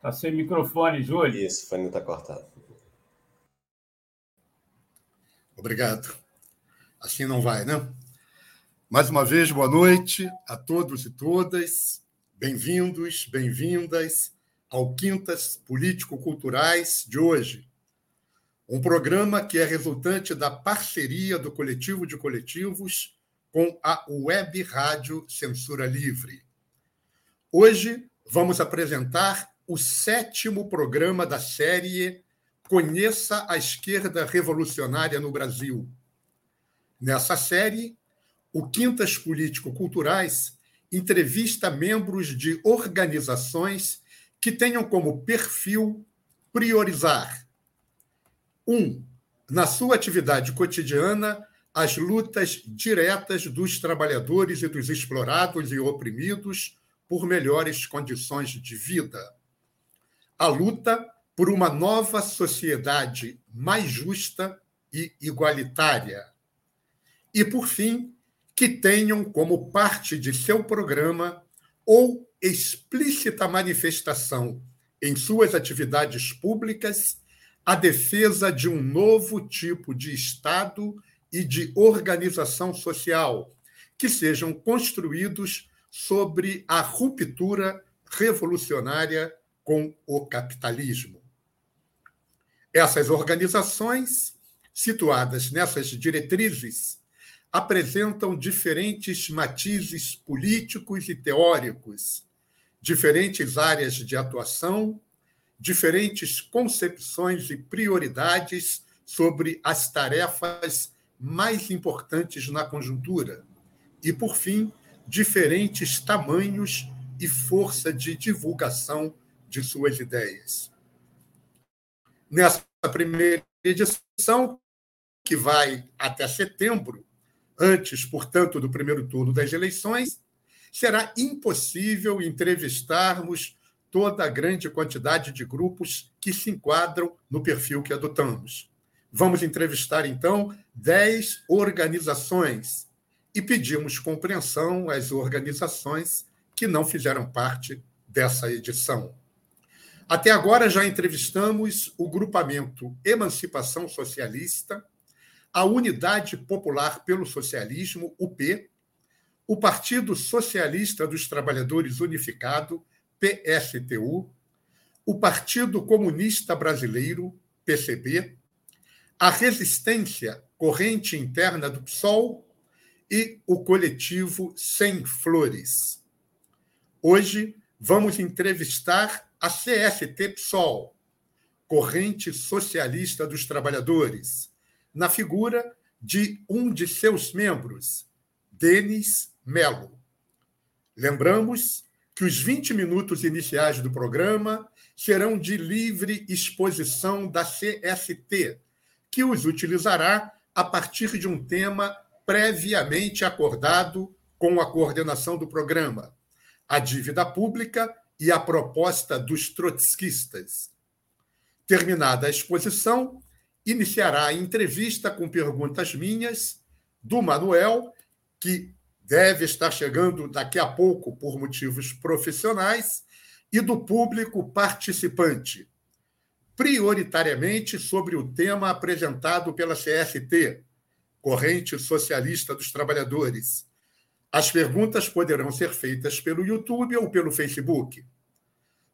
Está sem microfone, Júlio. Isso, o fone está cortado. Obrigado. Assim não vai, né? Mais uma vez, boa noite a todos e todas. Bem-vindos, bem-vindas ao Quintas Político-Culturais de hoje. Um programa que é resultante da parceria do Coletivo de Coletivos com a Web Rádio Censura Livre. Hoje vamos apresentar o sétimo programa da série Conheça a Esquerda Revolucionária no Brasil. Nessa série, o Quintas Político-Culturais entrevista membros de organizações que tenham como perfil priorizar: um, na sua atividade cotidiana, as lutas diretas dos trabalhadores e dos explorados e oprimidos por melhores condições de vida a luta por uma nova sociedade mais justa e igualitária. E, por fim, que tenham como parte de seu programa ou explícita manifestação em suas atividades públicas a defesa de um novo tipo de Estado e de organização social que sejam construídos sobre a ruptura revolucionária com o capitalismo. Essas organizações, situadas nessas diretrizes, apresentam diferentes matizes políticos e teóricos, diferentes áreas de atuação, diferentes concepções e prioridades sobre as tarefas mais importantes na conjuntura, e, por fim, diferentes tamanhos e força de divulgação de suas ideias. Nessa primeira edição, que vai até setembro, antes, portanto, do primeiro turno das eleições, será impossível entrevistarmos toda a grande quantidade de grupos que se enquadram no perfil que adotamos. Vamos entrevistar, então, dez organizações e pedimos compreensão às organizações que não fizeram parte dessa edição. Até agora já entrevistamos o grupamento Emancipação Socialista, a Unidade Popular pelo Socialismo, UP, o Partido Socialista dos Trabalhadores Unificado, PSTU, o Partido Comunista Brasileiro, PCB, a Resistência Corrente Interna do PSOL e o coletivo Sem Flores. Hoje vamos entrevistar a CST-PSOL, Corrente Socialista dos Trabalhadores, na figura de um de seus membros, Denis Melo. Lembramos que os 20 minutos iniciais do programa serão de livre exposição da CST, que os utilizará a partir de um tema previamente acordado com a coordenação do programa: a dívida pública e a proposta dos trotskistas. Terminada a exposição, iniciará a entrevista com perguntas minhas, do Manuel, que deve estar chegando daqui a pouco por motivos profissionais, e do público participante, prioritariamente sobre o tema apresentado pela CST, Corrente Socialista dos Trabalhadores, as perguntas poderão ser feitas pelo YouTube ou pelo Facebook.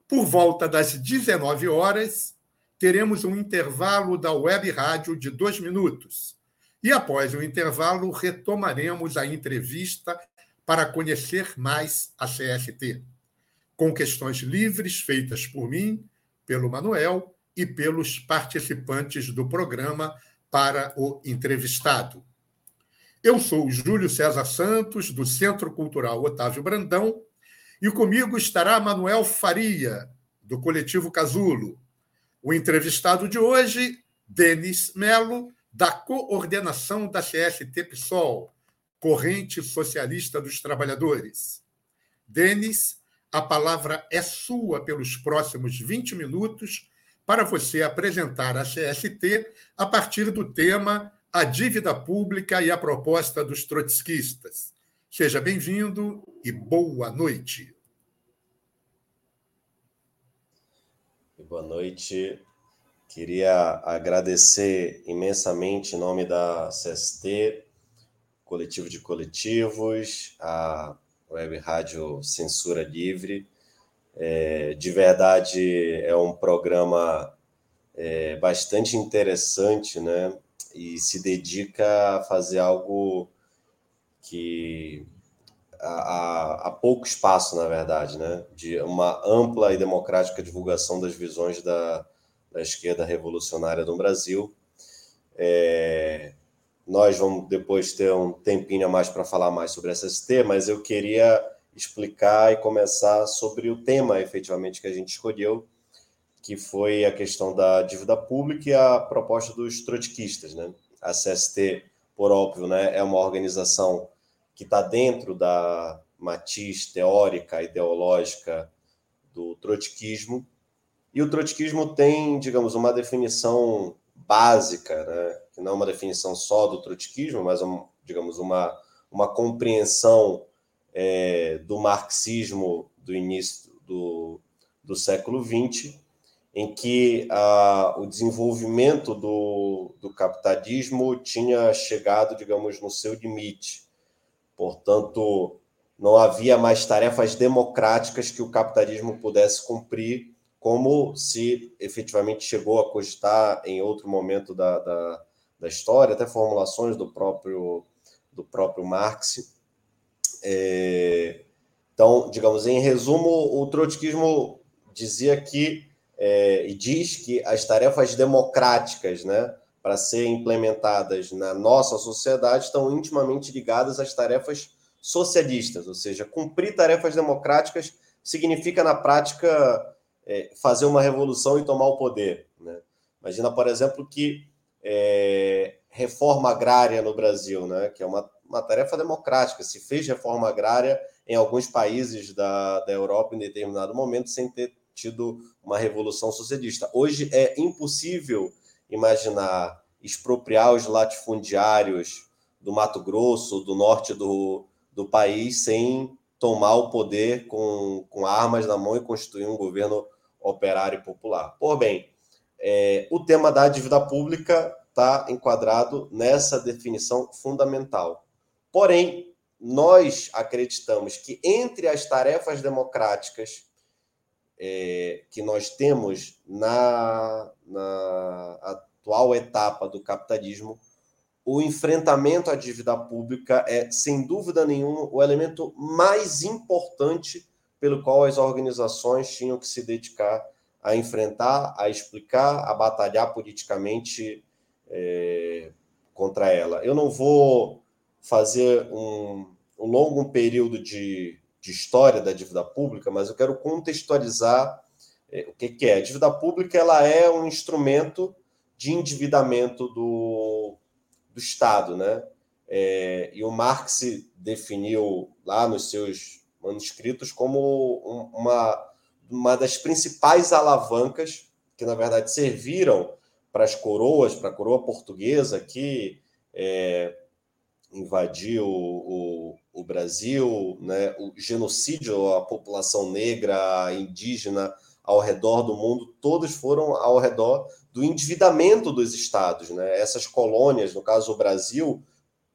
Por volta das 19 horas, teremos um intervalo da web rádio de dois minutos. E após o intervalo, retomaremos a entrevista para conhecer mais a CST, com questões livres feitas por mim, pelo Manuel e pelos participantes do programa para o entrevistado. Eu sou Júlio César Santos, do Centro Cultural Otávio Brandão, e comigo estará Manuel Faria, do Coletivo Casulo. O entrevistado de hoje, Denis Melo, da coordenação da CST PSOL, Corrente Socialista dos Trabalhadores. Denis, a palavra é sua pelos próximos 20 minutos para você apresentar a CST a partir do tema A Dívida Pública e a Proposta dos Trotskistas. Seja bem-vindo e boa noite. Boa noite. Queria agradecer imensamente em nome da CST, Coletivo de Coletivos, a Web Rádio Censura Livre, é, de verdade, é um programa é, bastante interessante, né? E se dedica a fazer algo que há, pouco espaço, na verdade, né? De uma ampla e democrática divulgação das visões da, da esquerda revolucionária no Brasil. É, nós vamos depois ter um tempinho a mais para falar mais sobre SST, mas eu queria explicar e começar sobre o tema efetivamente que a gente escolheu, que foi a questão da dívida pública e a proposta dos trotskistas. Né? A CST, por óbvio, né, é uma organização que está dentro da matiz teórica, ideológica do trotskismo, e o trotskismo tem, digamos, uma definição básica, né? que não é uma definição só do trotskismo, mas, digamos, uma, uma compreensão é, do marxismo do início do, do século XX, em que a, o desenvolvimento do, do capitalismo tinha chegado, digamos, no seu limite. Portanto, não havia mais tarefas democráticas que o capitalismo pudesse cumprir, como se efetivamente chegou a cogitar em outro momento da, da, da história, até formulações do próprio, do próprio Marx. É, então, digamos, em resumo, o trotskismo dizia que, é, e diz que as tarefas democráticas, né, para serem implementadas na nossa sociedade, estão intimamente ligadas às tarefas socialistas, ou seja, cumprir tarefas democráticas significa, na prática, é, fazer uma revolução e tomar o poder. Né? Imagina, por exemplo, que é, reforma agrária no Brasil, né, que é uma uma tarefa democrática. Se fez reforma agrária em alguns países da, da Europa em determinado momento sem ter tido uma revolução socialista. Hoje é impossível imaginar expropriar os latifundiários do Mato Grosso, do norte do, do país, sem tomar o poder com, com armas na mão e constituir um governo operário e popular. Por bem, é, o tema da dívida pública está enquadrado nessa definição fundamental. Porém, nós acreditamos que entre as tarefas democráticas é, que nós temos na, na atual etapa do capitalismo, o enfrentamento à dívida pública é, sem dúvida nenhuma, o elemento mais importante pelo qual as organizações tinham que se dedicar a enfrentar, a explicar, a batalhar politicamente é, contra ela. Eu não vou fazer um, um longo período de, de história da dívida pública, mas eu quero contextualizar é, o que, que é. A dívida pública ela é um instrumento de endividamento do, do Estado, né? É, e o Marx definiu lá nos seus manuscritos como uma, uma das principais alavancas que, na verdade, serviram para as coroas, para a coroa portuguesa, que é, invadiu o, o, Brasil, né, o genocídio à população negra, indígena ao redor do mundo, todos foram ao redor do endividamento dos estados. Né? Essas colônias, no caso o Brasil,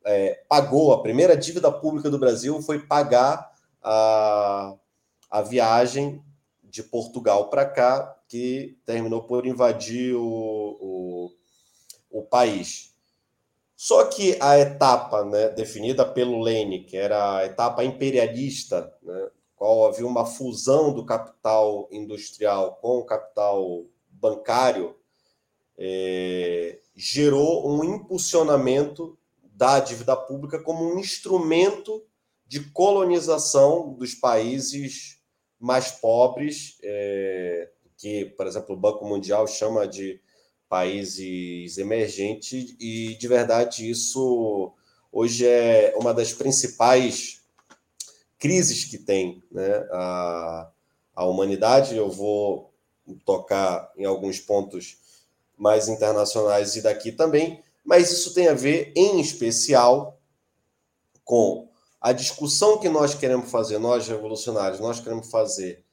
é, pagou, a primeira dívida pública do Brasil foi pagar a, a viagem de Portugal para cá, que terminou por invadir o, o, o país. Só que a etapa né, definida pelo Lênin, que era a etapa imperialista, né, qual havia uma fusão do capital industrial com o capital bancário, é, gerou um impulsionamento da dívida pública como um instrumento de colonização dos países mais pobres, é, que, por exemplo, o Banco Mundial chama de países emergentes, e de verdade isso hoje é uma das principais crises que tem né, a, a humanidade. Eu vou tocar em alguns pontos mais internacionais e daqui também, mas isso tem a ver, em especial, com a discussão que nós queremos fazer, nós revolucionários, nós queremos fazer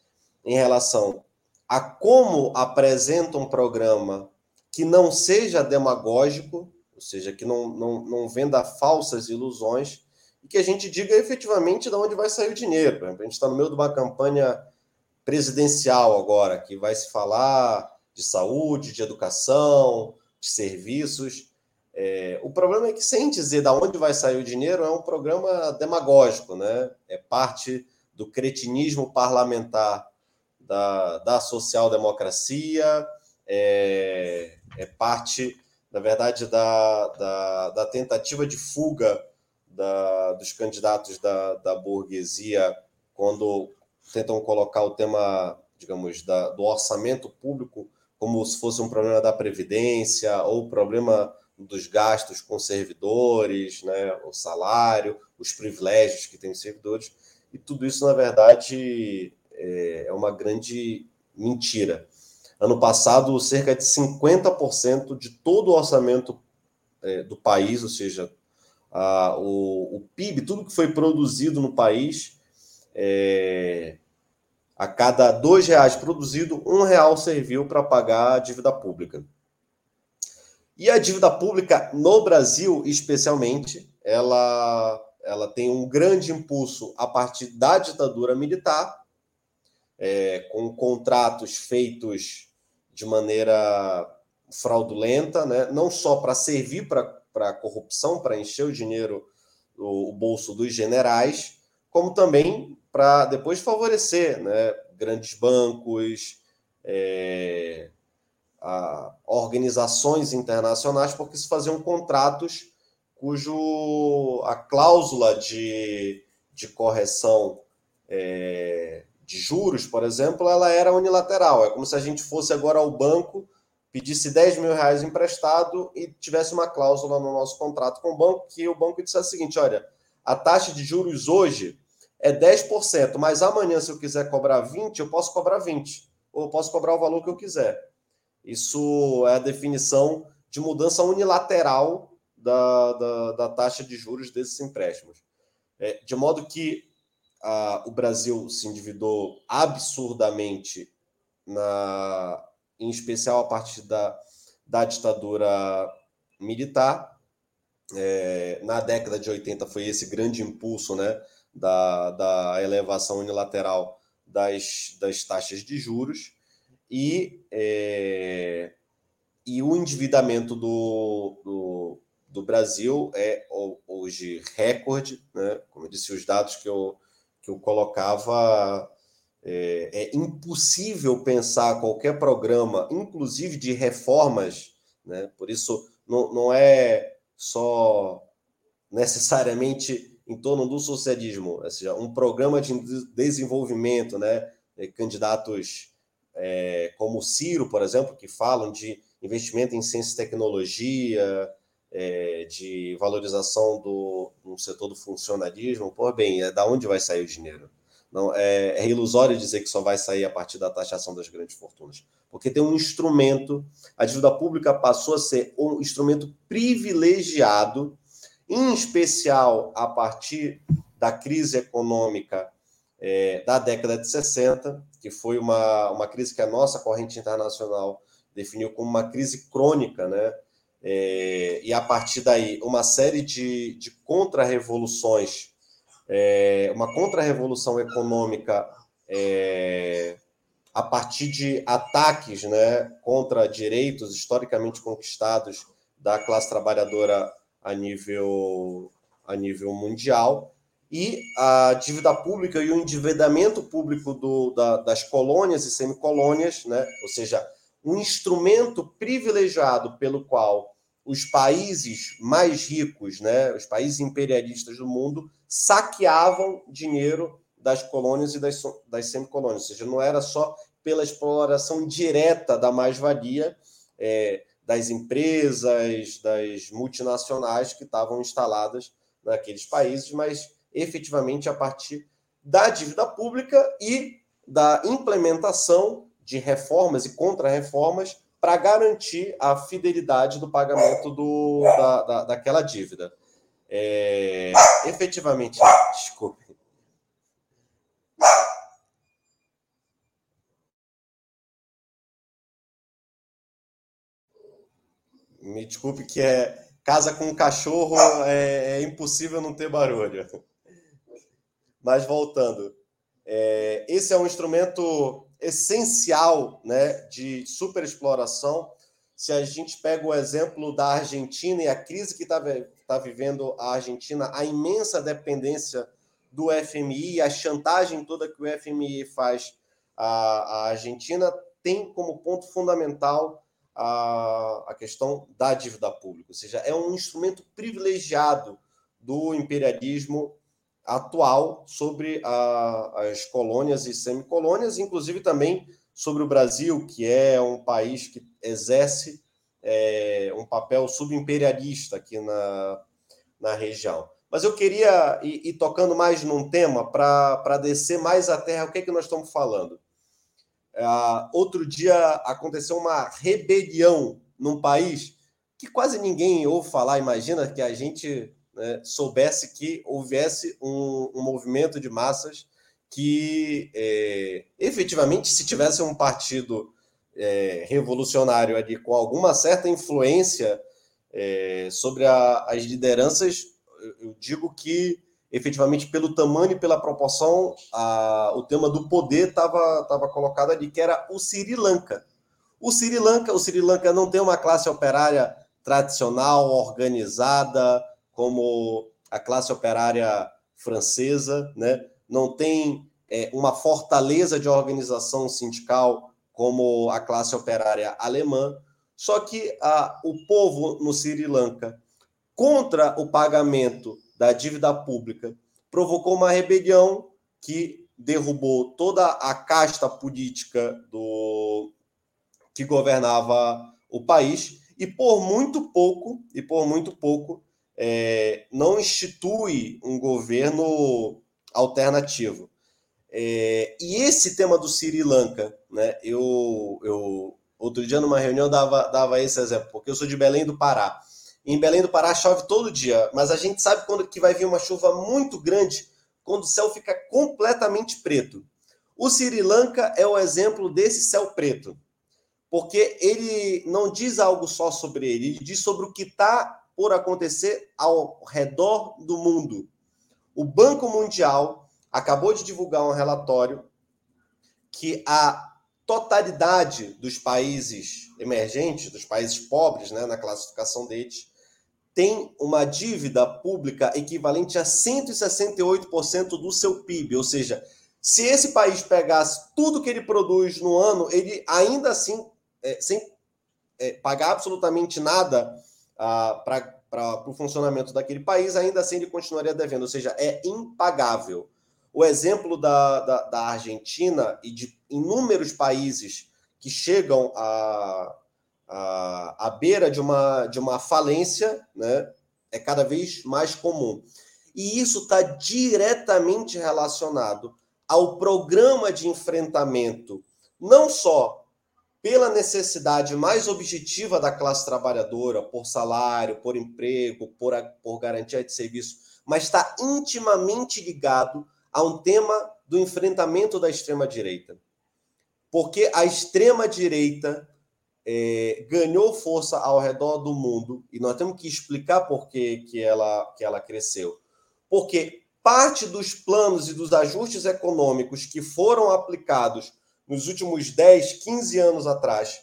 em relação a como apresenta um programa que não seja demagógico, ou seja, que não, não, não venda falsas ilusões, e que a gente diga efetivamente de onde vai sair o dinheiro. A gente está no meio de uma campanha presidencial agora, que vai se falar de saúde, de educação, de serviços. É, o problema é que, sem dizer de onde vai sair o dinheiro, é um programa demagógico, né? É parte do cretinismo parlamentar da, da social-democracia, é, é parte, na verdade, da, da, da tentativa de fuga da, dos candidatos da, da burguesia quando tentam colocar o tema, digamos, da, do orçamento público como se fosse um problema da previdência ou problema dos gastos com servidores, né, o salário, os privilégios que têm os servidores, e tudo isso, na verdade, é, é uma grande mentira. Ano passado, cerca de 50% de todo o orçamento é, do país, ou seja, a, o, o, PIB, tudo que foi produzido no país, é, a cada dois reais produzido, um real serviu para pagar a dívida pública. E a dívida pública no Brasil, especialmente, ela, ela tem um grande impulso a partir da ditadura militar, é, com contratos feitos de maneira fraudulenta, né? não só para servir para a corrupção, para encher o dinheiro, o, o, bolso dos generais, como também para depois favorecer né? grandes bancos, é, a, organizações internacionais, porque se faziam contratos cujo a cláusula de, de correção é, de juros, por exemplo, ela era unilateral. É como se a gente fosse agora ao banco, pedisse 10 mil reais emprestado e tivesse uma cláusula no nosso contrato com o banco, que o banco dissesse o seguinte: olha, a taxa de juros hoje é 10%, mas amanhã, se eu quiser cobrar 20%, eu posso cobrar 20%, ou eu posso cobrar o valor que eu quiser. Isso é a definição de mudança unilateral da, da, da taxa de juros desses empréstimos. É, de modo que o Brasil se endividou absurdamente, na, em especial a partir da, da ditadura militar. É, na década de 80 foi esse grande impulso né, da, da elevação unilateral das, das taxas de juros e, é, e o endividamento do, do, do Brasil é hoje recorde, né? como eu disse, os dados que eu, que eu colocava. É, é, impossível pensar qualquer programa, inclusive de reformas, né? por isso não, não é só necessariamente em torno do socialismo, ou seja, um programa de desenvolvimento, né? candidatos é, como o Ciro, por exemplo, que falam de investimento em ciência e tecnologia, é, de valorização do, do setor do funcionalismo, por bem, é da onde vai sair o dinheiro? Não, é, é, ilusório dizer que só vai sair a partir da taxação das grandes fortunas, porque tem um instrumento, a dívida pública passou a ser um instrumento privilegiado, em especial a partir da crise econômica é, da década de 60, que foi uma, uma crise que a nossa corrente internacional definiu como uma crise crônica, né? É, e a partir daí, uma série de, de contra-revoluções, é, uma contra-revolução econômica é, a partir de ataques né, contra direitos historicamente conquistados da classe trabalhadora a nível, a nível mundial, e a dívida pública e o endividamento público do, da, das colônias e semicolônias, né, ou seja, um instrumento privilegiado pelo qual os países mais ricos, né, os países imperialistas do mundo, saqueavam dinheiro das colônias e das, das semicolônias. Ou seja, não era só pela exploração direta da mais-valia é, das empresas, das multinacionais que estavam instaladas naqueles países, mas efetivamente a partir da dívida pública e da implementação de reformas e contra-reformas para garantir a fidelidade do pagamento do, da, da, daquela dívida. É, efetivamente, desculpe. Me desculpe que é casa com um cachorro é, é impossível não ter barulho. Mas voltando, é, esse é um instrumento essencial né, de superexploração. Se a gente pega o exemplo da Argentina e a crise que está tá vivendo a Argentina, a imensa dependência do FMI, a chantagem toda que o FMI faz à, à Argentina, tem como ponto fundamental a, a questão da dívida pública. Ou seja, é um instrumento privilegiado do imperialismo atual sobre a, as colônias e semicolônias, inclusive também sobre o Brasil, que é um país que exerce é, um papel subimperialista aqui na, na região. Mas eu queria ir, ir tocando mais num tema para descer mais a terra. O que é que nós estamos falando? Uh, outro dia aconteceu uma rebelião num país que quase ninguém ouve falar. Imagina que a gente né, soubesse que houvesse um, um, movimento de massas que, é, efetivamente, se tivesse um partido é, revolucionário ali com alguma certa influência é, sobre a, as lideranças, eu digo que, efetivamente, pelo tamanho e pela proporção, a, o tema do poder estava tava colocado ali, que era o Sri Lanka. O Sri Lanka, o Sri Lanka não tem uma classe operária tradicional, organizada, como a classe operária francesa, né? não tem é, uma fortaleza de organização sindical como a classe operária alemã. Só que a, o povo no Sri Lanka, contra o pagamento da dívida pública, provocou uma rebelião que derrubou toda a casta política do que governava o país e por muito pouco e por muito pouco é, não institui um governo alternativo. É, e esse tema do Sri Lanka, né, eu, eu outro dia numa reunião dava, dava esse exemplo, porque eu sou de Belém do Pará. em Belém do Pará chove todo dia, mas a gente sabe quando que vai vir uma chuva muito grande, quando o céu fica completamente preto. O Sri Lanka é o exemplo desse céu preto, porque ele não diz algo só sobre ele, ele diz sobre o que está por acontecer ao redor do mundo. O Banco Mundial acabou de divulgar um relatório que a totalidade dos países emergentes, dos países pobres, né, na classificação deles, tem uma dívida pública equivalente a 168% do seu PIB. Ou seja, se esse país pegasse tudo que ele produz no ano, ele ainda assim, é, sem é, pagar absolutamente nada para o funcionamento daquele país, ainda assim ele continuaria devendo, ou seja, é impagável. O exemplo da, da, da Argentina e de inúmeros países que chegam à, à, à beira de uma, de uma falência né, é cada vez mais comum. E isso está diretamente relacionado ao programa de enfrentamento, não só pela necessidade mais objetiva da classe trabalhadora, por salário, por emprego, por, por garantia de serviço, mas está intimamente ligado a um tema do enfrentamento da extrema-direita. Porque a extrema-direita é, ganhou força ao redor do mundo, e nós temos que explicar por que, que, ela, que ela cresceu. Porque parte dos planos e dos ajustes econômicos que foram aplicados nos últimos 10, 15 anos atrás,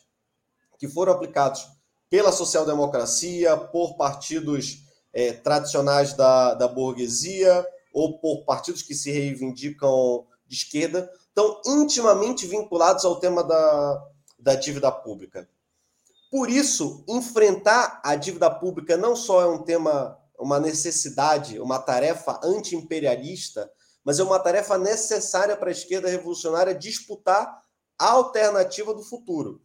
que foram aplicados pela social-democracia, por partidos é, tradicionais da, da burguesia ou por partidos que se reivindicam de esquerda, estão intimamente vinculados ao tema da, da dívida pública. Por isso, enfrentar a dívida pública não só é um tema, uma necessidade, uma tarefa anti-imperialista, mas é uma tarefa necessária para a esquerda revolucionária disputar a alternativa do futuro.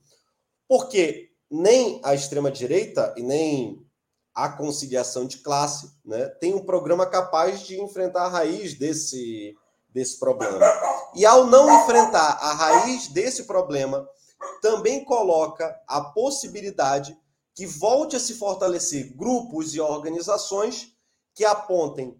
Porque nem a extrema-direita e nem a conciliação de classe né, tem um programa capaz de enfrentar a raiz desse, desse problema. E ao não enfrentar a raiz desse problema, também coloca a possibilidade que volte a se fortalecer grupos e organizações que apontem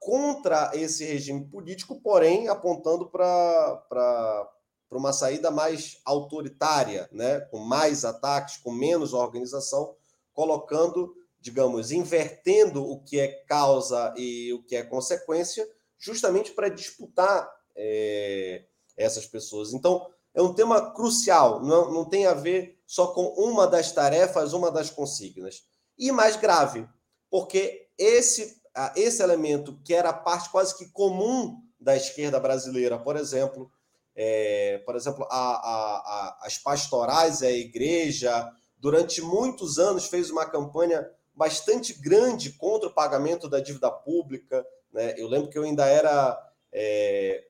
contra esse regime político, porém apontando para uma saída mais autoritária, né? com mais ataques, com menos organização, colocando, digamos, invertendo o que é causa e o que é consequência, justamente para disputar é, essas pessoas. Então, é um tema crucial, não, não tem a ver só com uma das tarefas, uma das consignas. E mais grave, porque esse, esse elemento, que era a parte quase que comum da esquerda brasileira, por exemplo, é, por exemplo, a, a, a, as pastorais, a igreja, durante muitos anos fez uma campanha bastante grande contra o pagamento da dívida pública. Né? Eu lembro que eu ainda era é,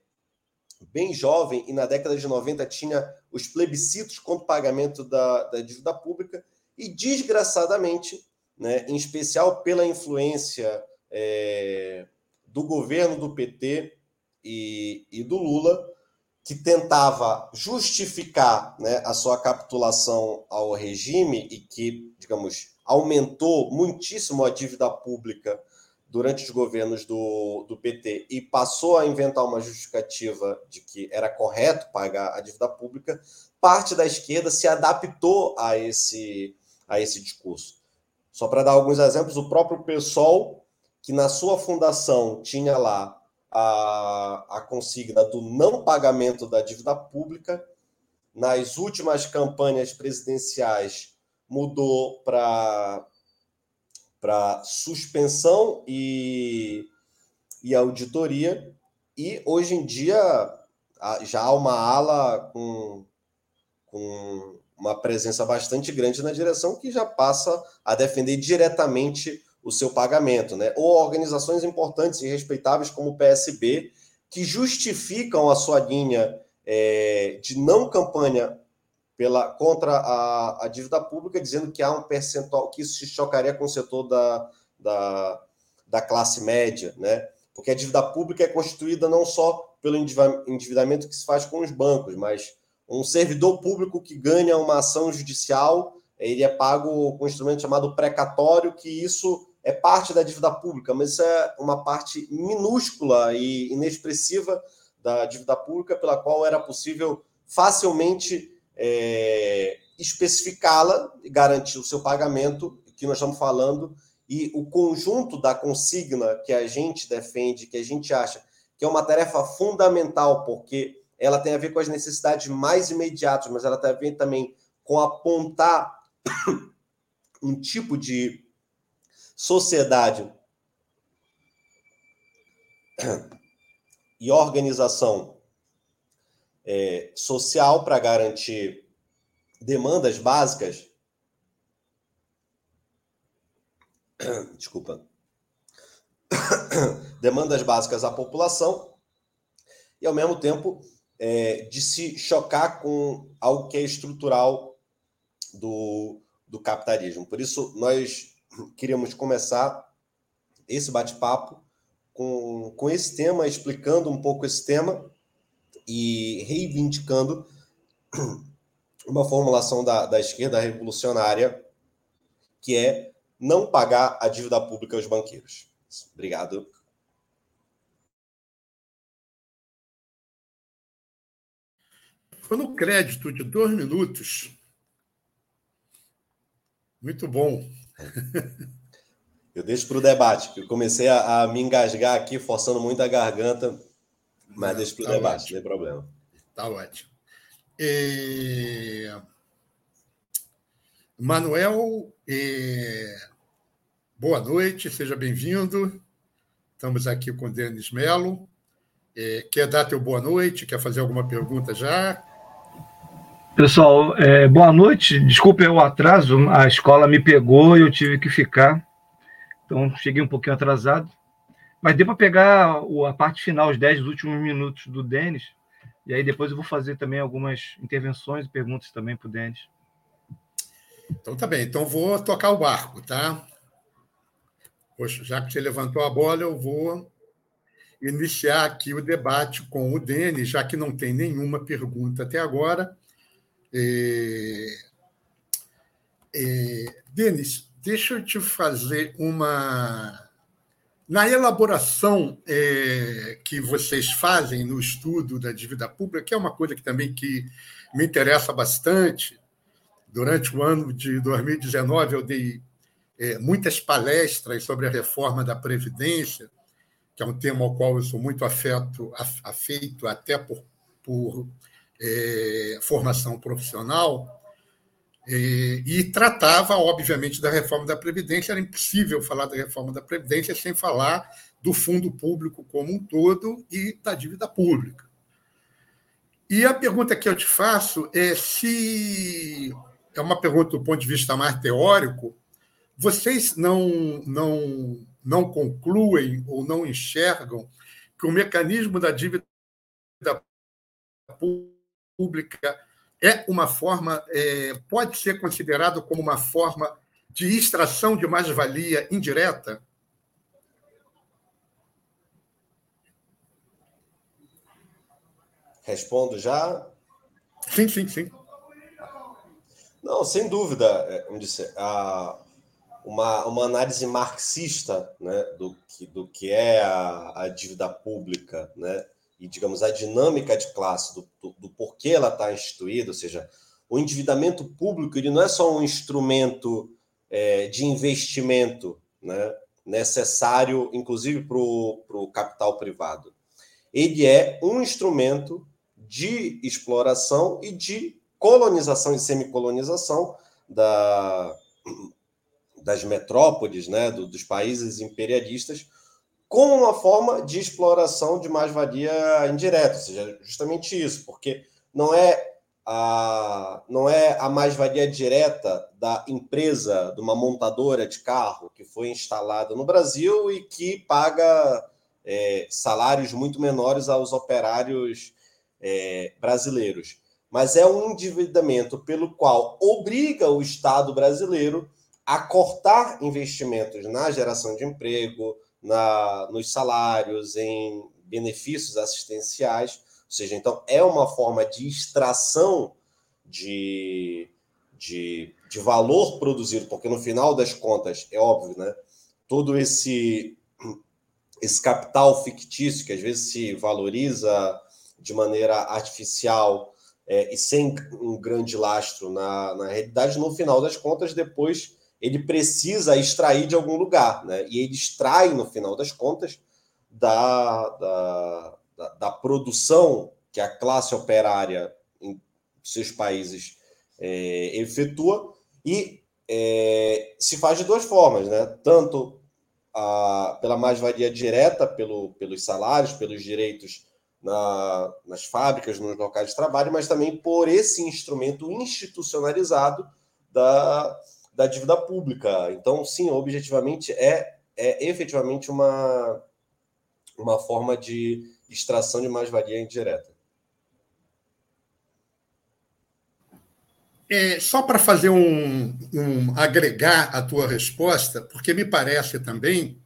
bem jovem e na década de 90 tinha os plebiscitos contra o pagamento da, da dívida pública e, desgraçadamente, né, em especial pela influência é, do governo do PT e, e, do Lula, que tentava justificar né, a sua capitulação ao regime e que, digamos, aumentou muitíssimo a dívida pública durante os governos do, do PT e passou a inventar uma justificativa de que era correto pagar a dívida pública, parte da esquerda se adaptou a esse, a esse discurso. Só para dar alguns exemplos, o próprio PSOL, que na sua fundação tinha lá a, a consigna do não pagamento da dívida pública, nas últimas campanhas presidenciais mudou para para suspensão e, e auditoria, e hoje em dia já há uma ala com, com uma presença bastante grande na direção que já passa a defender diretamente o seu pagamento, né? Ou organizações importantes e respeitáveis como o PSB, que justificam a sua linha é, de não campanha pela, contra a, a, dívida pública, dizendo que há um percentual que isso se chocaria com o setor da, da, da classe média, né? Porque a dívida pública é constituída não só pelo endividamento que se faz com os bancos, mas um servidor público que ganha uma ação judicial, ele é pago com um instrumento chamado precatório, que isso é parte da dívida pública, mas isso é uma parte minúscula e inexpressiva da dívida pública, pela qual era possível facilmente é, especificá-la e garantir o seu pagamento, que nós estamos falando, e o conjunto da consigna que a gente defende, que a gente acha que é uma tarefa fundamental, porque ela tem a ver com as necessidades mais imediatas, mas ela tem a ver também com apontar um tipo de sociedade e organização é, social para garantir demandas básicas. Desculpa. demandas básicas à população e, ao mesmo tempo, é, de se chocar com algo que é estrutural do, do capitalismo. Por isso, nós queríamos começar esse bate-papo com, com esse tema, explicando um pouco esse tema e reivindicando uma formulação da, da esquerda revolucionária que é não pagar a dívida pública aos banqueiros. Obrigado. Foi no crédito de dois minutos. Muito bom. Eu deixo para o debate, que eu comecei a, a, me engasgar aqui, forçando muito a garganta mas deixa para o tá debate, ótimo. não tem problema. Está ótimo. É... Manuel, é... boa noite, seja bem-vindo. Estamos aqui com o Denis Melo. É... Quer dar teu boa noite? Quer fazer alguma pergunta já? Pessoal, é, boa noite. Desculpe o atraso, a escola me pegou e eu tive que ficar. Então, cheguei um pouquinho atrasado. Mas deu para pegar a parte final, os 10 últimos minutos do Denis. E aí depois eu vou fazer também algumas intervenções e perguntas também para o Denis. Então tá bem, então vou tocar o barco, tá? Poxa, já que você levantou a bola, eu vou iniciar aqui o debate com o Denis, já que não tem nenhuma pergunta até agora. É... É... Denis, deixa eu te fazer uma. Na elaboração é, que vocês fazem no estudo da dívida pública, que é uma coisa que também que me interessa bastante, durante o ano de 2019 eu dei é, muitas palestras sobre a reforma da Previdência, que é um tema ao qual eu sou muito afeto, afeito até por, por é, formação profissional, e, e, tratava, obviamente, da reforma da Previdência. Era impossível falar da reforma da Previdência sem falar do fundo público como um todo e da dívida pública. E a pergunta que eu te faço é se é uma pergunta do ponto de vista mais teórico, vocês não, não, não concluem ou não enxergam que o mecanismo da dívida pública é uma forma, é, pode ser considerado como uma forma de extração de mais-valia indireta? Respondo já? Sim, sim, sim. Não, sem dúvida, é, como disse, a, uma, uma análise marxista né, do, que, do que é a, a dívida pública, né, e, digamos, a dinâmica de classe, do, do, do porquê ela está instituída, ou seja, o endividamento público ele não é só um instrumento é, de investimento né, necessário, inclusive, para o capital privado. Ele é um instrumento de exploração e de colonização e semicolonização da, das metrópoles, né, do, dos países imperialistas, como uma forma de exploração de mais-valia indireta, ou seja, justamente isso, porque não é a, não é a mais-valia direta da empresa, de uma montadora de carro que foi instalada no Brasil e que paga é, salários muito menores aos operários é, brasileiros. Mas é um endividamento pelo qual obriga o Estado brasileiro a cortar investimentos na geração de emprego, na, nos salários, em benefícios assistenciais. Ou seja, então é uma forma de extração de, de, de valor produzido, porque no final das contas, é óbvio, né? Todo esse, esse capital fictício que às vezes se valoriza de maneira artificial é, e sem um grande lastro na, na realidade, no final das contas, depois ele precisa extrair de algum lugar, né? E ele extrai, no final das contas, da, da, da, da produção que a classe operária em seus países é, efetua e é, se faz de duas formas, né? Tanto a, pela mais-valia direta, pelo, pelos salários, pelos direitos na, nas fábricas, nos locais de trabalho, mas também por esse instrumento institucionalizado da, da dívida pública. Então, sim, objetivamente é, é efetivamente uma, uma forma de extração de mais-valia indireta. É, só para fazer um, um agregar a tua resposta, porque me parece também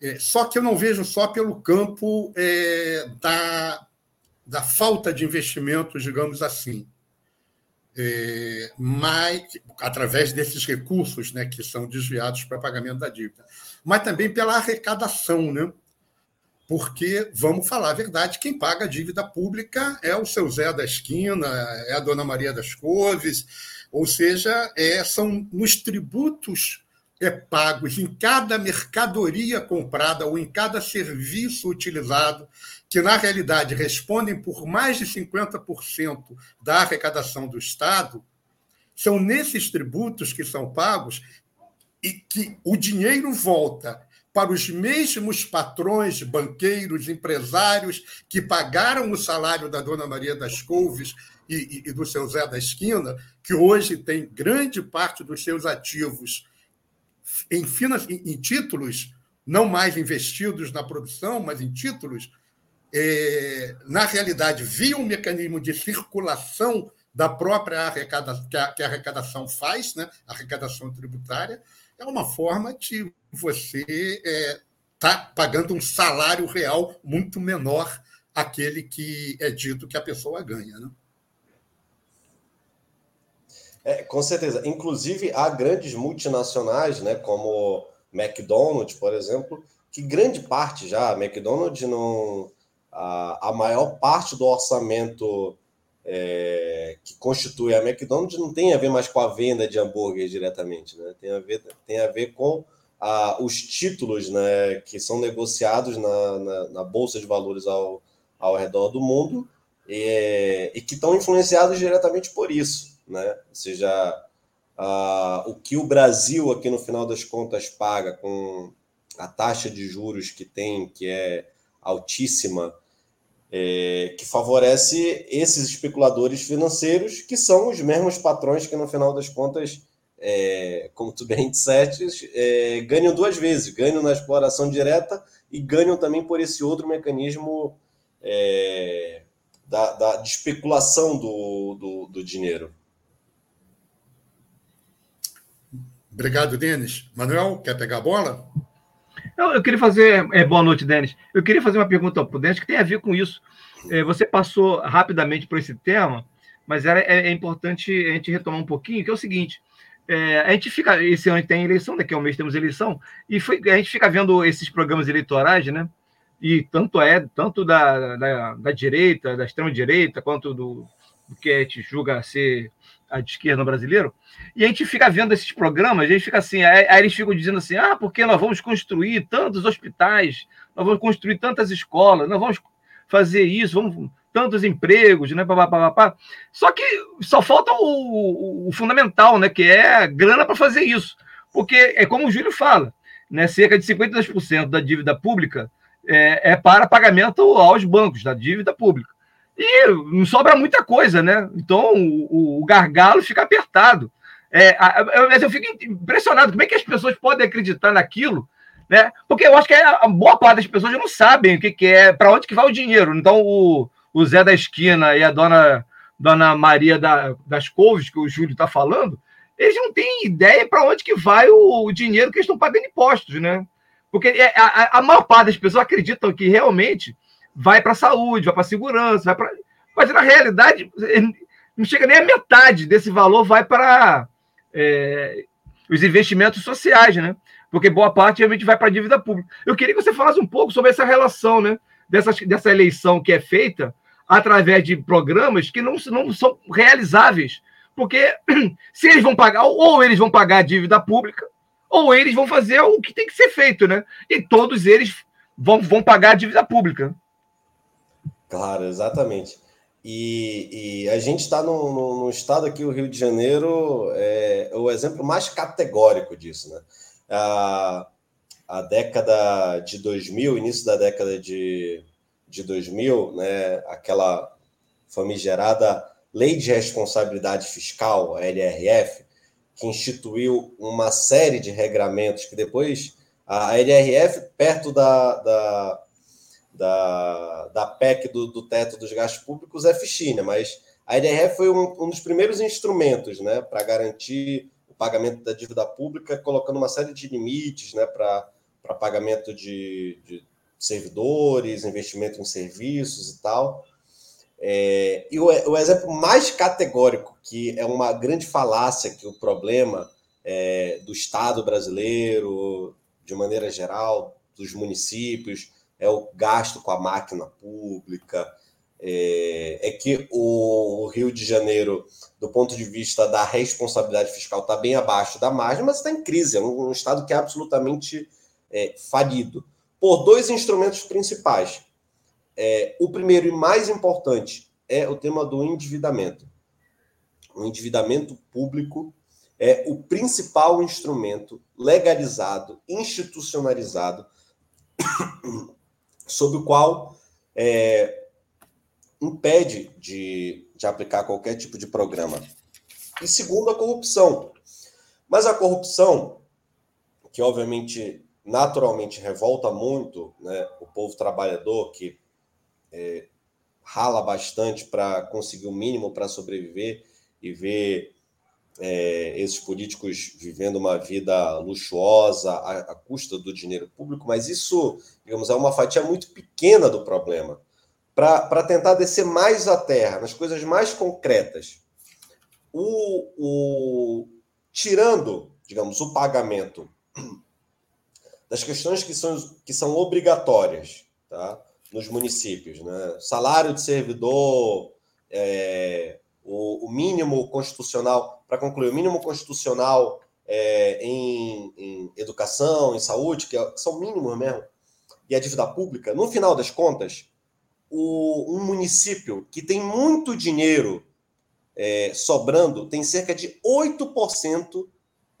é, só que eu não vejo só pelo campo é, da, da falta de investimentos, digamos assim, é, mas através desses recursos né, que são desviados para pagamento da dívida, mas também pela arrecadação, né? Porque, vamos falar a verdade, quem paga a dívida pública é o seu Zé da esquina, é a dona Maria das Couves, ou seja, é, são nos tributos é pagos em cada mercadoria comprada ou em cada serviço utilizado, que na realidade respondem por mais de 50% da arrecadação do Estado, são nesses tributos que são pagos e que o dinheiro volta para os mesmos patrões, banqueiros, empresários que pagaram o salário da dona Maria das Couves e, e, do seu Zé da Esquina, que hoje tem grande parte dos seus ativos em, em, em títulos, não mais investidos na produção, mas em títulos, é, na realidade, via um mecanismo de circulação da própria arrecadação, que a, que a arrecadação faz, né? a arrecadação tributária, é uma forma de você estar é, tá pagando um salário real muito menor aquele que é dito que a pessoa ganha. Né? É, com certeza. Inclusive, há grandes multinacionais, né, como McDonald's, por exemplo, que grande parte já, a McDonald's não. A, a maior parte do orçamento é, que constitui a McDonald's não tem a ver mais com a venda de hambúrguer diretamente, né? Tem a ver, tem a ver com a, os títulos né, que são negociados na, na, na Bolsa de Valores ao, ao redor do mundo e, e que estão influenciados diretamente por isso né? Ou seja, o que o Brasil aqui no final das contas paga com a taxa de juros que tem, que é altíssima, é, que favorece esses especuladores financeiros, que são os mesmos patrões que no final das contas, é, como tu bem disseste, é, ganham duas vezes, ganham na exploração direta e ganham também por esse outro mecanismo é, da, da, de especulação do, do, do dinheiro. Obrigado, Denis. Manuel, quer pegar a bola? Eu, eu queria fazer. É, boa noite, Denis. Eu queria fazer uma pergunta para o Denis que tem a ver com isso. É, você passou rapidamente por esse tema, mas era, é, é, importante a gente retomar um pouquinho, que é o seguinte. É, a gente fica. Esse ano tem eleição, daqui a um mês temos eleição, e foi, a gente fica vendo esses programas eleitorais, né? E tanto é, tanto da, da, da direita, da extrema-direita, quanto do, do que a gente julga ser a de esquerda brasileiro, e a gente fica vendo esses programas, a gente fica assim, aí, aí, eles ficam dizendo assim, ah, porque nós vamos construir tantos hospitais, nós vamos construir tantas escolas, nós vamos fazer isso, vamos tantos empregos, né, pá, pá, pá, Só que só falta o, o, o fundamental, né, que é grana para fazer isso, porque é como o Júlio fala, né, cerca de 52% da dívida pública é, é para pagamento aos bancos da dívida pública. E não sobra muita coisa, né? Então o, o gargalo fica apertado. É, mas eu fico impressionado como é que as pessoas podem acreditar naquilo, né? Porque eu acho que a boa parte das pessoas não sabem o que, que é, para onde que vai o dinheiro. Então o, o Zé da esquina e a dona, dona Maria da, das Couves, que o Júlio está falando, eles não têm ideia para onde que vai o, o, dinheiro que eles estão pagando impostos, né? Porque é, a, a maior parte das pessoas acreditam que realmente vai para a saúde, vai para a segurança, vai para. Mas na realidade, não chega nem a metade desse valor vai para é, os investimentos sociais, né? Porque boa parte realmente vai para a dívida pública. Eu queria que você falasse um pouco sobre essa relação, né? Dessa, dessa eleição que é feita através de programas que não, não são realizáveis. Porque se eles vão pagar, ou eles vão pagar a dívida pública, ou eles vão fazer o que tem que ser feito, né? E todos eles vão, vão pagar a dívida pública. Claro, exatamente. E, e a gente está num, estado aqui, o Rio de Janeiro, é, é o exemplo mais categórico disso. Né? A, a década de 2000, início da década de, de 2000, né, aquela famigerada Lei de Responsabilidade Fiscal, a LRF, que instituiu uma série de regramentos que depois a LRF, perto da, da da, da PEC do, do teto dos gastos públicos é fichinha, mas a IDRF foi um, um dos primeiros instrumentos né, para garantir o pagamento da dívida pública, colocando uma série de limites né, para pagamento de, de servidores, investimento em serviços e tal. É, e o, o, exemplo mais categórico, que é uma grande falácia, que o problema é, do Estado brasileiro, de maneira geral, dos municípios, é o gasto com a máquina pública, é, é que o Rio de Janeiro, do ponto de vista da responsabilidade fiscal, está bem abaixo da margem, mas está em crise, é um, um estado que é absolutamente é, falido, por dois instrumentos principais. É, o primeiro e mais importante é o tema do endividamento. O endividamento público é o principal instrumento legalizado, institucionalizado sob o qual é, impede de, de aplicar qualquer tipo de programa. E segundo, a corrupção. Mas a corrupção, que obviamente, naturalmente revolta muito né, o povo trabalhador, que é, rala bastante para conseguir o mínimo para sobreviver e ver é, esses políticos vivendo uma vida luxuosa à, à, custa do dinheiro público, mas isso, digamos, é uma fatia muito pequena do problema. Para tentar descer mais à terra, nas coisas mais concretas, o, o, tirando, digamos, o pagamento das questões que são, que são obrigatórias tá, nos municípios, né? salário de servidor, é, o, o mínimo constitucional, para concluir, o mínimo constitucional é, em, em, educação, em saúde, que, é, que são mínimos mesmo, e a dívida pública, no final das contas, o, um município que tem muito dinheiro é, sobrando tem cerca de 8%,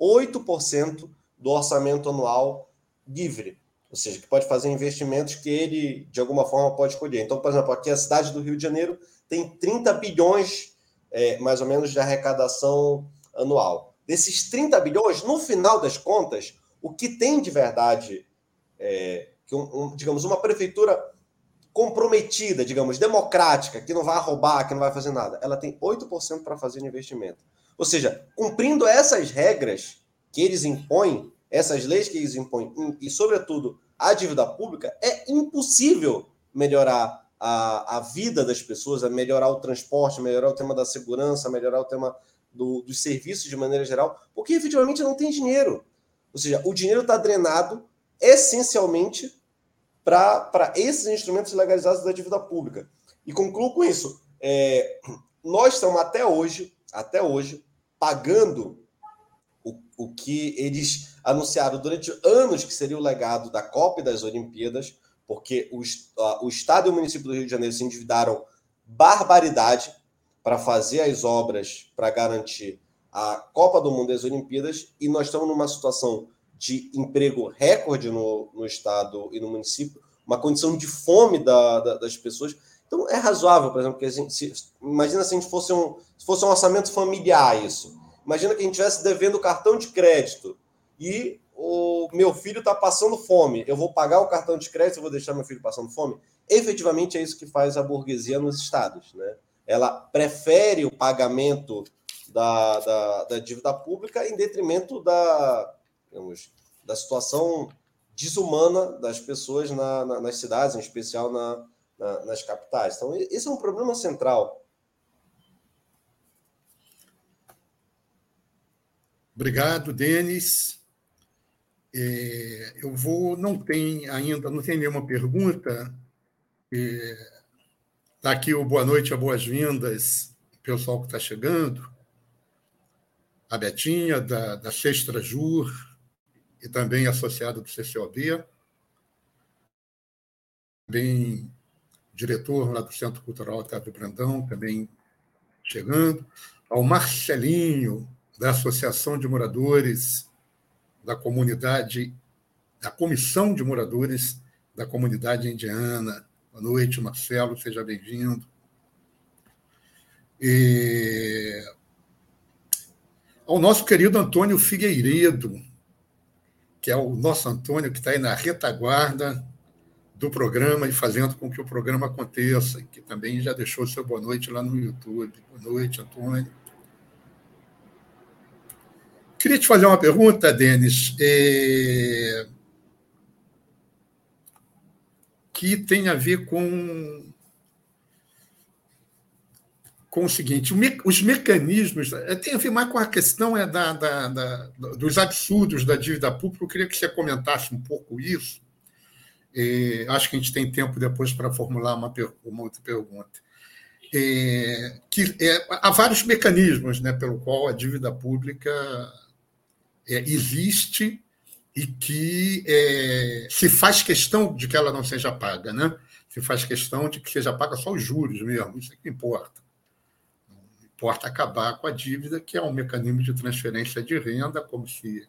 8% do orçamento anual livre. Ou seja, que pode fazer investimentos que ele, de alguma forma, pode escolher. Então, por exemplo, aqui a cidade do Rio de Janeiro tem 30 bilhões é, mais ou menos de arrecadação anual. Desses 30 bilhões, no final das contas, o que tem de verdade, é, que um, um, digamos, uma prefeitura comprometida, digamos, democrática, que não vai roubar, que não vai fazer nada, ela tem 8% para fazer investimento. Ou seja, cumprindo essas regras que eles impõem, essas leis que eles impõem, e, sobretudo, a dívida pública, é impossível melhorar a, a vida das pessoas, a melhorar o transporte, melhorar o tema da segurança, melhorar o tema do, dos serviços de maneira geral, porque efetivamente não tem dinheiro. Ou seja, o dinheiro está drenado essencialmente para esses instrumentos legalizados da dívida pública. E concluo com isso. É, nós estamos até hoje, até hoje, pagando o, o que eles anunciaram durante anos que seria o legado da Copa e das Olimpíadas, porque o, o Estado e o município do Rio de Janeiro se endividaram barbaridade para fazer as obras para garantir a Copa do Mundo e as Olimpíadas, e nós estamos numa situação de emprego recorde no, no Estado e no município, uma condição de fome da, da, das pessoas. Então, é razoável, por exemplo, que a gente. Se, imagina se a gente fosse um, se fosse um orçamento familiar, isso. Imagina que a gente estivesse devendo cartão de crédito e o meu filho está passando fome, eu vou pagar o cartão de crédito, eu vou deixar meu filho passando fome? Efetivamente é isso que faz a burguesia nos estados. Né? Ela prefere o pagamento da, da, da dívida pública em detrimento da, digamos, da situação desumana das pessoas na, na, nas cidades, em especial na, nas capitais. Então, esse é um problema central. Obrigado, Denis. É, eu vou, não tem ainda, não tem nenhuma pergunta. É, aqui o boa noite, a boas-vindas, pessoal que está chegando. A Betinha, da, da Sextra Jur, e também associada do CCOB. Também diretor lá do Centro Cultural Otávio Brandão, também chegando. Ao Marcelinho, da Associação de Moradores da comunidade, da Comissão de Moradores da Comunidade Indiana. Boa noite, Marcelo, seja bem-vindo. E... Ao nosso querido Antônio Figueiredo, que é o nosso Antônio, que está aí na retaguarda do programa e fazendo com que o programa aconteça, que também já deixou seu boa noite lá no YouTube. Boa noite, Antônio. Queria te fazer uma pergunta, Denis, é... que tem a ver com, com o seguinte: os mecanismos. É, tem a ver mais com a questão é da, da, da, dos absurdos da dívida pública. Eu queria que você comentasse um pouco isso. É, acho que a gente tem tempo depois para formular uma, uma outra pergunta. É, que é, há vários mecanismos né, pelo qual a dívida pública é, existe e que é, se faz questão de que ela não seja paga, né? Se faz questão de que seja paga só os juros mesmo, isso é que importa. Não importa acabar com a dívida, que é um mecanismo de transferência de renda, como se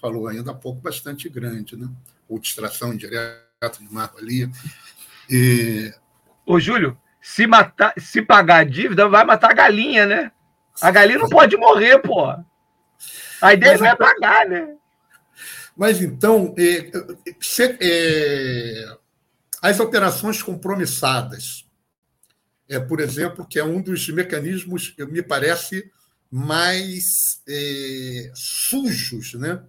falou ainda há pouco, bastante grande, né? Ou distração indireta de marco ali. E... Ô, Júlio, se, matar, se pagar a dívida, vai matar a galinha, né? A galinha não pode morrer, pô. A ideia Mas, não é então pagar, né? Mas então, é, é, as operações compromissadas, é, por exemplo, que é um dos mecanismos, me parece, mais é, sujos, né?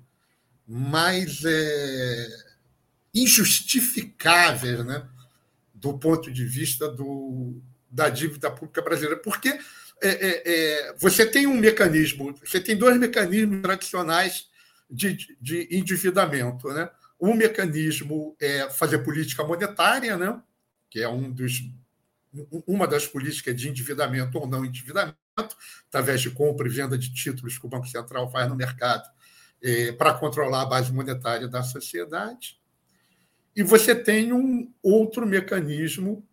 mais é, injustificáveis né? do ponto de vista do, da dívida pública brasileira. Porque é, é, é, você tem um mecanismo, você tem dois mecanismos tradicionais de, de endividamento. Né? Um mecanismo é fazer política monetária, né? que é um dos, uma das políticas de endividamento ou não endividamento, através de compra e venda de títulos que o Banco Central faz no mercado é, para controlar a base monetária da sociedade. E você tem um outro mecanismo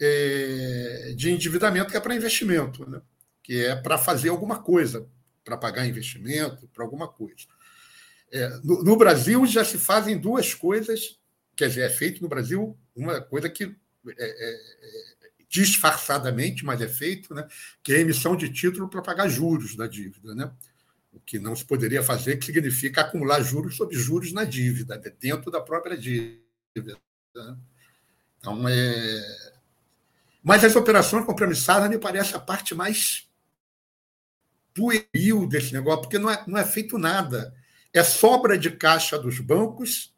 é, de endividamento que é para investimento, né? Que é para fazer alguma coisa, para pagar investimento, para alguma coisa. É, no, no, Brasil já se fazem duas coisas, quer dizer, é feito no Brasil uma coisa que é, é, é disfarçadamente, mas é feito, né, que é a emissão de título para pagar juros da dívida. Né? O que não se poderia fazer, que significa acumular juros sobre juros na dívida, né, dentro da própria dívida. Né? Então, é... Mas as operações compromissadas me parece a parte mais pueril desse negócio, porque não é, não é feito nada. É sobra de caixa dos bancos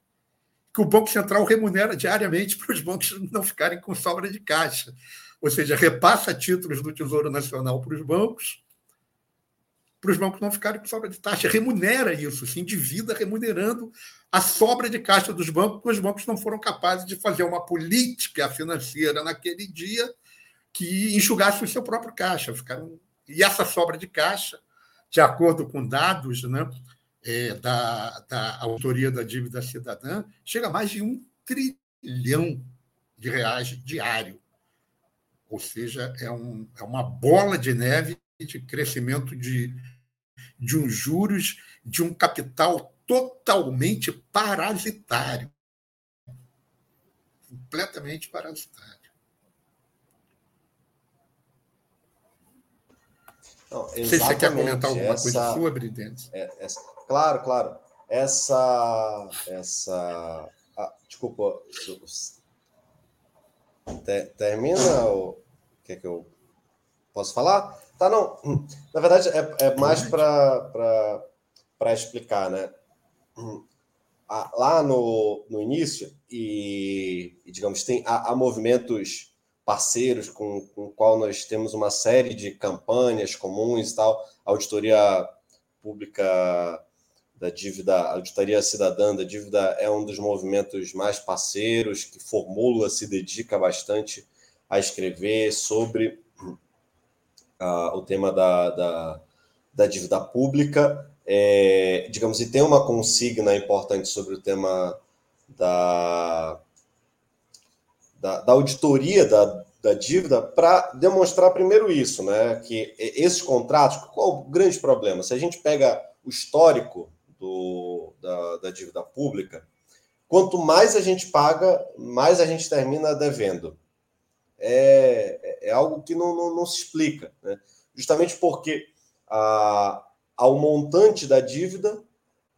que o Banco Central remunera diariamente para os bancos não ficarem com sobra de caixa ou seja, repassa títulos do Tesouro Nacional para os bancos, para os bancos não ficarem com sobra de taxa, remunera isso, se endivida remunerando a sobra de caixa dos bancos, porque os bancos não foram capazes de fazer uma política financeira naquele dia que enxugasse o seu próprio caixa. Ficaram... E essa sobra de caixa, de acordo com dados né, é, da, da autoria da dívida cidadã, chega a mais de um trilhão de reais diário. Ou seja, é, um, é uma bola de neve de crescimento de, de um juros, de um capital totalmente parasitário. Completamente parasitário. Não, se você quer comentar alguma essa, coisa sobre, Denis. É, essa, claro, claro. Essa. essa ah, desculpa. Termina o Quer que eu posso falar? Tá, não. Na verdade, é, é mais para explicar, né? Lá no, no início, e, e digamos, tem, há, há, movimentos parceiros com, com o qual nós temos uma série de campanhas comuns e tal. Auditoria pública da dívida, auditoria cidadã da dívida é um dos movimentos mais parceiros, que formula, se dedica bastante a escrever sobre uh, o tema da, da, da dívida pública, é, digamos, e tem uma consigna importante sobre o tema da, da, da auditoria da, da dívida para demonstrar primeiro isso, né? Que esses contratos, qual o grande problema? Se a gente pega o histórico do, da, da dívida pública, quanto mais a gente paga, mais a gente termina devendo é, é algo que não, não, não se explica, né? justamente porque a, ao montante da dívida,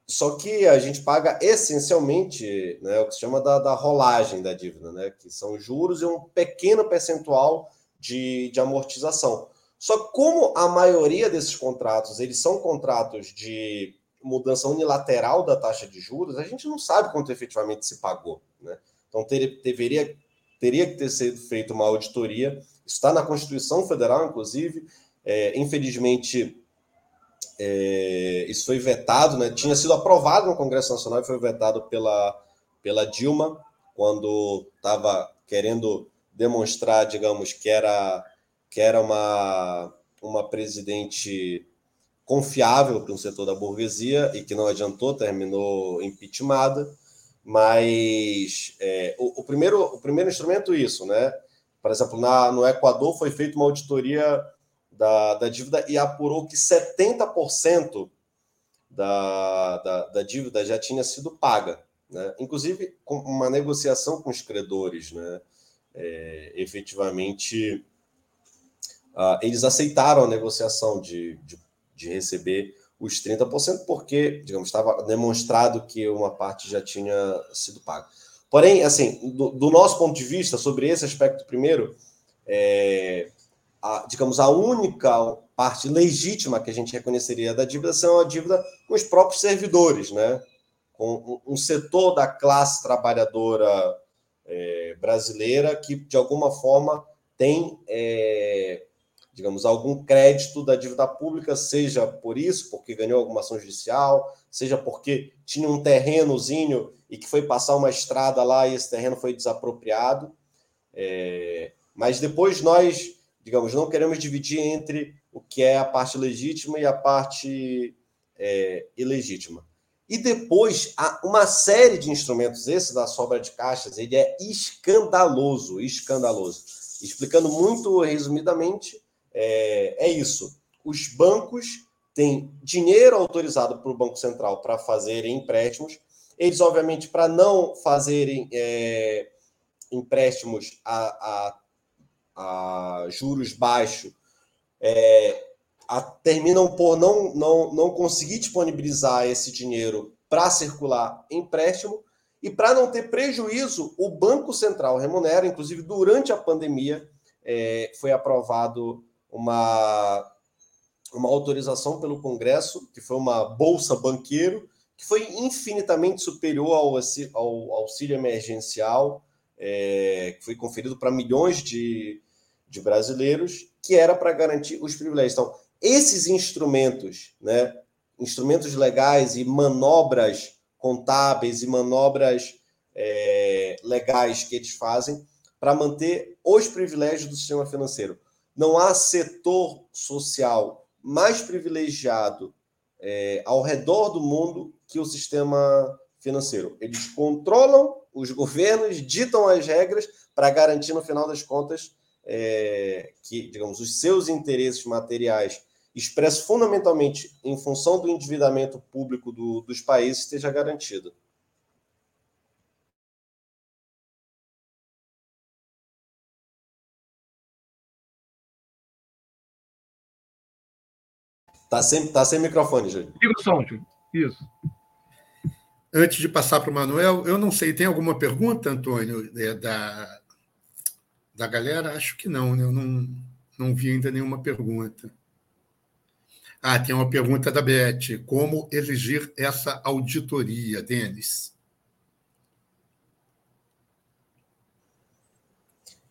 só que a gente paga essencialmente né, o que se chama da, da rolagem da dívida, né, que são juros e um pequeno percentual de, de amortização. Só que como a maioria desses contratos eles são contratos de mudança unilateral da taxa de juros, a gente não sabe quanto efetivamente se pagou. Né? Então ter, deveria teria que ter sido feita uma auditoria. Está na Constituição Federal, inclusive. É, infelizmente, é, isso foi vetado, né? tinha sido aprovado no Congresso Nacional e foi vetado pela, pela Dilma, quando estava querendo demonstrar, digamos, que era, que era uma, uma presidente confiável para um setor da burguesia e que não adiantou, terminou impeachmentada. Mas é, o, o, primeiro, o primeiro instrumento é isso, né? Por exemplo, na, no Equador foi feita uma auditoria da, da dívida e apurou que 70% da, da, da dívida já tinha sido paga. Né? Inclusive com uma negociação com os credores. Né? é, efetivamente uh, eles aceitaram a negociação de, de, de receber os 30%, porque, digamos, estava demonstrado que uma parte já tinha sido paga. Porém, assim, do, do nosso ponto de vista, sobre esse aspecto primeiro, é, a, digamos, a única parte legítima que a gente reconheceria da dívida são a dívida com os próprios servidores, né? Com um setor da classe trabalhadora é, brasileira que, de alguma forma, tem é, digamos, algum crédito da dívida pública, seja por isso, porque ganhou alguma ação judicial, seja porque tinha um terrenozinho e que foi passar uma estrada lá e esse terreno foi desapropriado. É, mas depois nós, digamos, não queremos dividir entre o que é a parte legítima e a parte é, ilegítima. E depois, há uma série de instrumentos, esse da sobra de caixas, ele é escandaloso, escandaloso. Explicando muito resumidamente, é, é isso. Os bancos têm dinheiro autorizado para o Banco Central para fazerem empréstimos. Eles, obviamente, para não fazerem é, empréstimos a, a, a, juros baixos, é, a, terminam por não, não, não conseguir disponibilizar esse dinheiro para circular empréstimo. E para não ter prejuízo, o Banco Central remunera, inclusive durante a pandemia, é, foi aprovado uma, uma autorização pelo Congresso, que foi uma bolsa banqueiro, que foi infinitamente superior ao, ao auxílio emergencial, é, que foi conferido para milhões de, de brasileiros, que era para garantir os privilégios. Então, esses instrumentos, né, instrumentos legais e manobras contábeis e manobras é, legais que eles fazem para manter os privilégios do sistema financeiro não há setor social mais privilegiado é, ao redor do mundo que o sistema financeiro. Eles controlam os governos, ditam as regras para garantir, no final das contas, é, que, digamos, os seus interesses materiais expressos fundamentalmente em função do endividamento público do, dos países esteja garantido. Tá sem, tá sem microfone, Júlio. Liga o som, Júlio. Isso. Antes de passar para o Manuel, eu não sei, tem alguma pergunta, Antônio, é, da, da galera? Acho que não, né? Eu não, não vi ainda nenhuma pergunta. Ah, tem uma pergunta da Beth. Como exigir essa auditoria, Denis?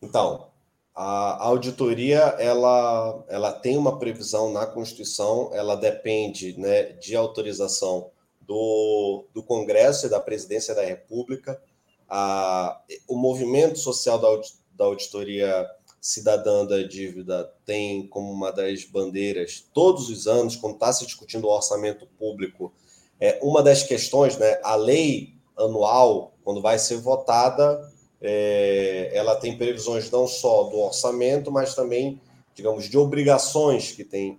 Então, a auditoria ela, ela tem uma previsão na Constituição, ela depende né, de autorização do, do Congresso e da Presidência da República. A, o movimento social da, da auditoria cidadã da dívida tem como uma das bandeiras, todos os anos, quando está se discutindo o orçamento público, é uma das questões, né, a lei anual, quando vai ser votada, é, ela tem previsões não só do orçamento, mas também, digamos, de obrigações que tem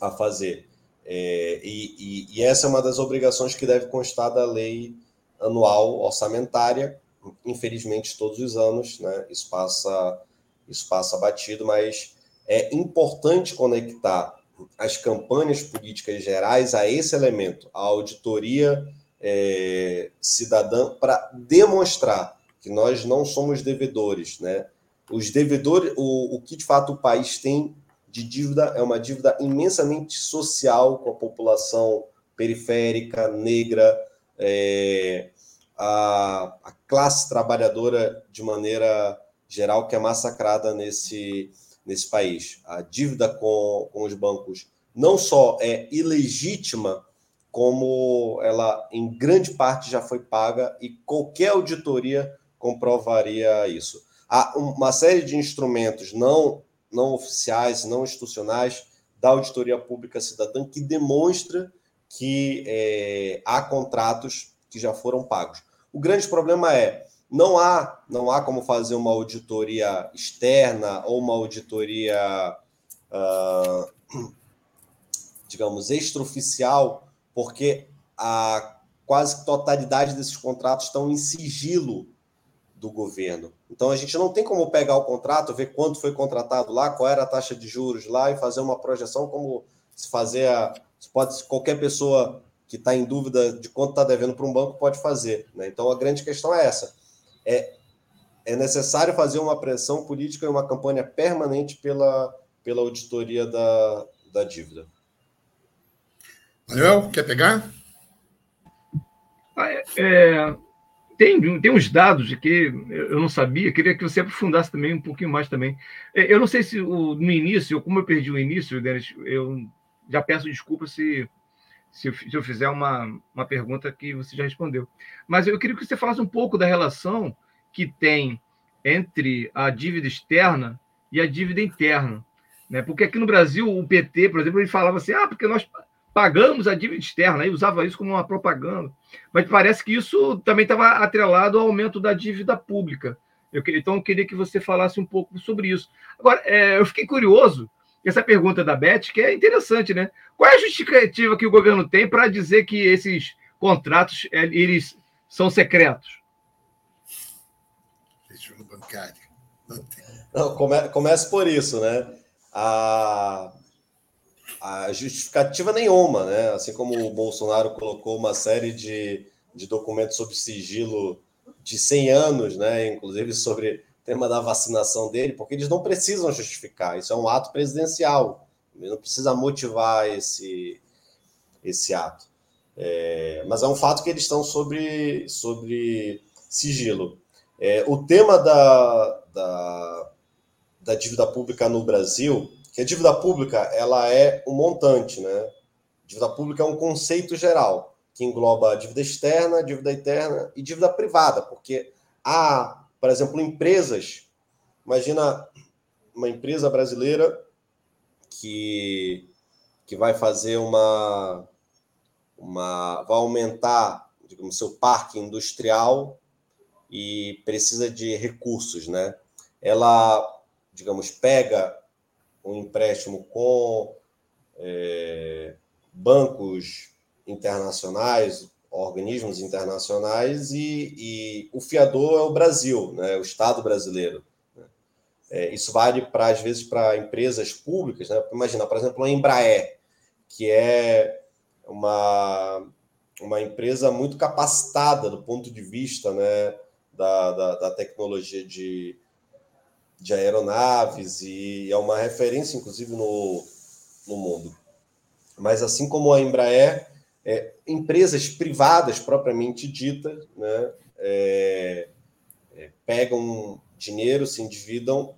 a fazer. É, e, e, e, essa é uma das obrigações que deve constar da lei anual orçamentária. Infelizmente, todos os anos, né, isso passa, isso passa batido, mas é importante conectar as campanhas políticas gerais a esse elemento, a auditoria é, cidadã para demonstrar que nós não somos devedores, né? Os devedores, o, o que de fato o país tem de dívida é uma dívida imensamente social com a população periférica, negra, é, a, a, classe trabalhadora de maneira geral que é massacrada nesse, nesse país. A dívida com, com os bancos não só é ilegítima, como ela, em grande parte, já foi paga e qualquer auditoria comprovaria isso. Há uma série de instrumentos não, não oficiais, não institucionais da auditoria pública cidadã que demonstra que é, há contratos que já foram pagos. O grande problema é não há não há como fazer uma auditoria externa ou uma auditoria uh, digamos extraoficial porque a quase totalidade desses contratos estão em sigilo do governo. Então a gente não tem como pegar o contrato, ver quanto foi contratado lá, qual era a taxa de juros lá e fazer uma projeção como se fazer a. Pode, qualquer pessoa que está em dúvida de quanto está devendo para um banco pode fazer. Né? Então a grande questão é essa. É, é necessário fazer uma pressão política e uma campanha permanente pela, pela auditoria da, da dívida. Manuel, quer pegar? Ah, é, é tem, tem uns dados de que eu não sabia, queria que você aprofundasse também um pouquinho mais também. É, eu não sei se o, no início, como eu perdi o início, Denis, eu já peço desculpa se, se, eu, se eu fizer uma, uma pergunta que você já respondeu. Mas eu queria que você falasse um pouco da relação que tem entre a dívida externa e a dívida interna. Né? Porque aqui no Brasil, o PT, por exemplo, ele falava assim: ah, porque nós pagamos a dívida externa, e usava isso como uma propaganda. Mas parece que isso também estava atrelado ao aumento da dívida pública. Eu, então, eu queria que você falasse um pouco sobre isso. Agora, é, eu fiquei curioso, essa pergunta da Beth, que é interessante, né? Qual é a justificativa que o governo tem para dizer que esses contratos é, eles são secretos? bancário. Não, Não come, começa por isso, né? A a justificativa nenhuma, né? Assim como o Bolsonaro colocou uma série de, de documentos sobre sigilo de 100 anos, né? Inclusive sobre tema da vacinação dele, porque eles não precisam justificar. Isso é um ato presidencial. Ele não precisa motivar esse, esse ato. É, mas é um fato que eles estão sobre, sobre sigilo. É, o tema da, da, da dívida pública no Brasil que a dívida pública ela é um montante, né? Dívida pública é um conceito geral que engloba a dívida externa, dívida interna e dívida privada, porque há, por exemplo, empresas. Imagina uma empresa brasileira que, que vai fazer uma, uma vai aumentar, digamos, seu parque industrial e precisa de recursos, né? Ela, digamos, pega um empréstimo com é, bancos internacionais, organismos internacionais, e, e, o fiador é o Brasil, né, o Estado brasileiro. Né. É, isso vale para, às vezes, para empresas públicas. Né? Imagina, por exemplo, a Embraer, que é uma, uma empresa muito capacitada do ponto de vista né, da, da, da tecnologia de, de aeronaves e é uma referência, inclusive, no, no mundo. Mas assim como a Embraer, é, empresas privadas propriamente ditas, né, é, é, pegam dinheiro, se endividam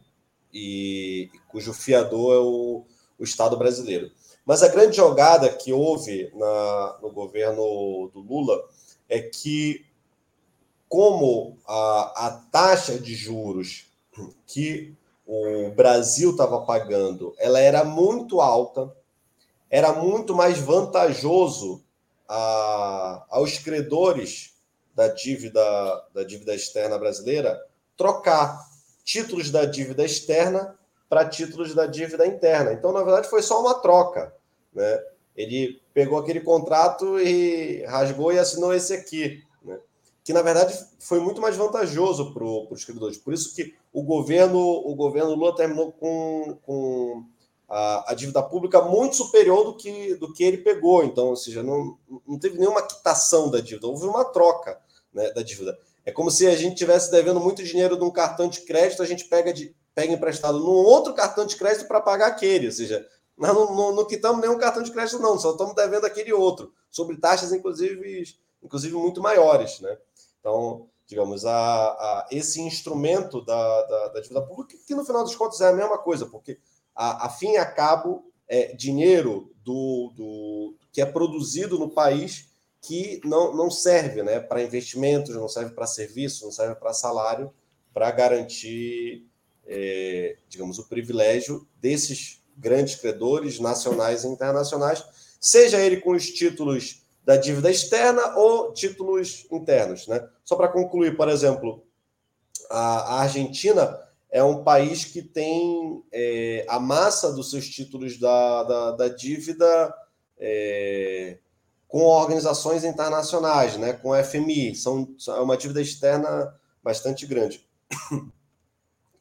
e, e cujo fiador é o, o, Estado brasileiro. Mas a grande jogada que houve na, no governo do Lula é que, como a, a taxa de juros que o Brasil estava pagando, ela era muito alta, era muito mais vantajoso a, aos credores da dívida da dívida externa brasileira trocar títulos da dívida externa para títulos da dívida interna. Então, na verdade, foi só uma troca, né? Ele pegou aquele contrato e rasgou e assinou esse aqui que na verdade foi muito mais vantajoso para os credores. Por isso que o governo, o governo Lula terminou com, com a, a, dívida pública muito superior do que, do que ele pegou. Então, ou seja, não, não teve nenhuma quitação da dívida, houve uma troca né, da dívida. É como se a gente tivesse devendo muito dinheiro de um cartão de crédito, a gente pega, de, pega emprestado num outro cartão de crédito para pagar aquele. Ou seja, nós não, não, não quitamos nenhum cartão de crédito, não, só estamos devendo aquele outro, sobre taxas, inclusive, inclusive muito maiores. Né? Então, digamos, a, a esse instrumento da, da, da, dívida pública, que no final dos contos é a mesma coisa, porque a, a fim e a cabo é dinheiro do, do que é produzido no país que não, não serve né, para investimentos, não serve para serviços, não serve para salário, para garantir, é, digamos, o privilégio desses grandes credores nacionais e internacionais, seja ele com os títulos da dívida externa ou títulos internos. Né? Só para concluir, por exemplo, a, Argentina é um país que tem é, a massa dos seus títulos da, da, da dívida é, com organizações internacionais, né? com FMI. São, é uma dívida externa bastante grande.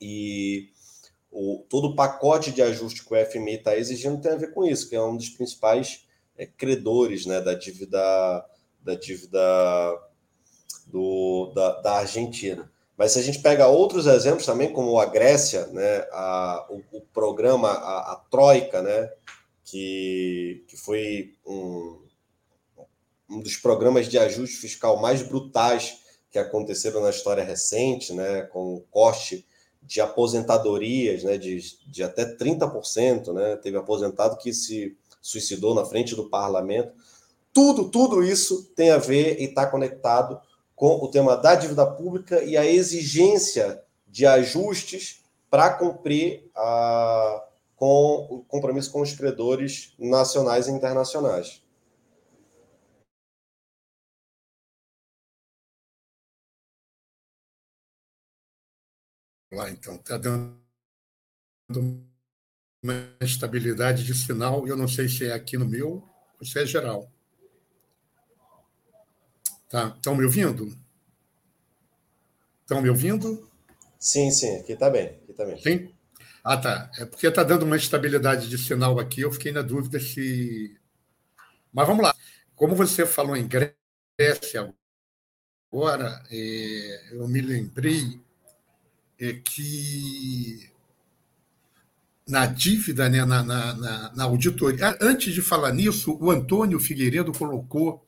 E o, todo o pacote de ajuste que o FMI está exigindo tem a ver com isso, que é um dos principais é, credores né, da dívida da dívida do, da, da Argentina. Mas se a gente pega outros exemplos também, como a Grécia, né, a, o, o programa, a, a, Troika, né, que, que foi um, um dos programas de ajuste fiscal mais brutais que aconteceram na história recente, né, com o corte de aposentadorias né, de, de até 30%, né, teve aposentado que se suicidou na frente do parlamento. Tudo, tudo isso tem a ver e está conectado com o tema da dívida pública e a exigência de ajustes para cumprir a, com o compromisso com os credores nacionais e internacionais. Lá, então, está dando uma estabilidade de sinal. Eu não sei se é aqui no meu ou se é geral. Tá, estão me ouvindo? Estão me ouvindo? Sim, sim, aqui está bem, aqui tá bem. Sim? Ah, tá. É porque está dando uma estabilidade de sinal aqui, eu fiquei na dúvida se. Mas vamos lá. Como você falou em Grécia agora, é, eu me lembrei é, que na dívida, né, na, na, na, na auditoria. Antes de falar nisso, o Antônio Figueiredo colocou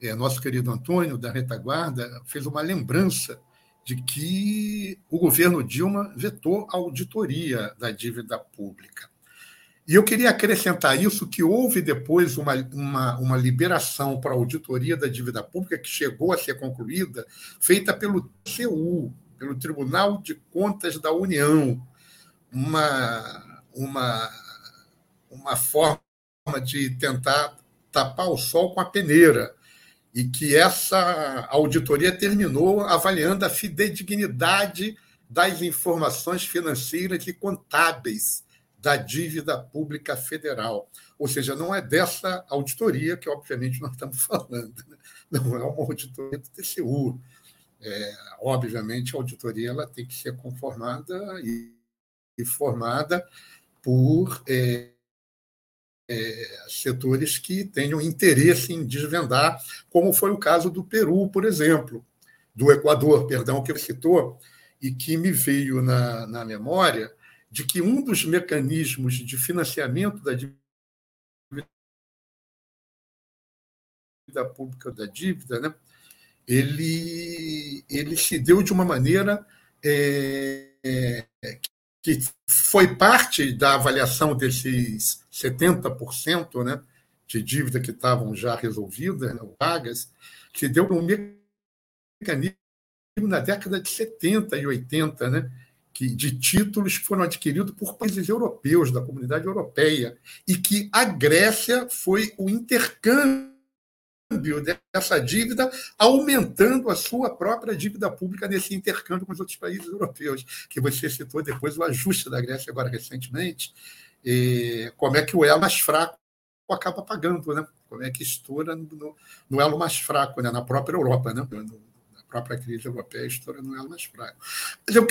é, nosso querido Antônio, da retaguarda, fez uma lembrança de que o governo Dilma vetou a auditoria da dívida pública. E eu queria acrescentar isso, que houve depois uma, uma, uma liberação para a auditoria da dívida pública, que chegou a ser concluída, feita pelo TCU, pelo Tribunal de Contas da União, uma, uma, uma forma de tentar tapar o sol com a peneira e que essa auditoria terminou avaliando a fidedignidade das informações financeiras e contábeis da dívida pública federal. Ou seja, não é dessa auditoria que, obviamente, nós estamos falando. Né? Não é uma auditoria do TCU. É, obviamente, a auditoria ela tem que ser conformada e, e formada por é, é, setores que tenham interesse em desvendar, como foi o caso do Peru, por exemplo, do Equador, perdão, que você citou, e que me veio na, na memória de que um dos mecanismos de financiamento da dívida pública da dívida, né, ele, ele se deu de uma maneira é, é, que foi parte da avaliação desses 70% né, de dívida que estavam já resolvidas, né, pagas, que deu um mecanismo na década de 70 e 80, né, que, de títulos que foram adquiridos por países europeus, da comunidade europeia, e que a Grécia foi o intercâmbio dessa dívida, aumentando a sua própria dívida pública nesse intercâmbio com os outros países europeus, que você citou depois o ajuste da Grécia agora recentemente, e como é que o elo mais fraco acaba pagando, né? Como é que estoura no, no elo mais fraco, né? na própria Europa, né? Na própria crise europeia estoura no elo mais fraco. Mas eu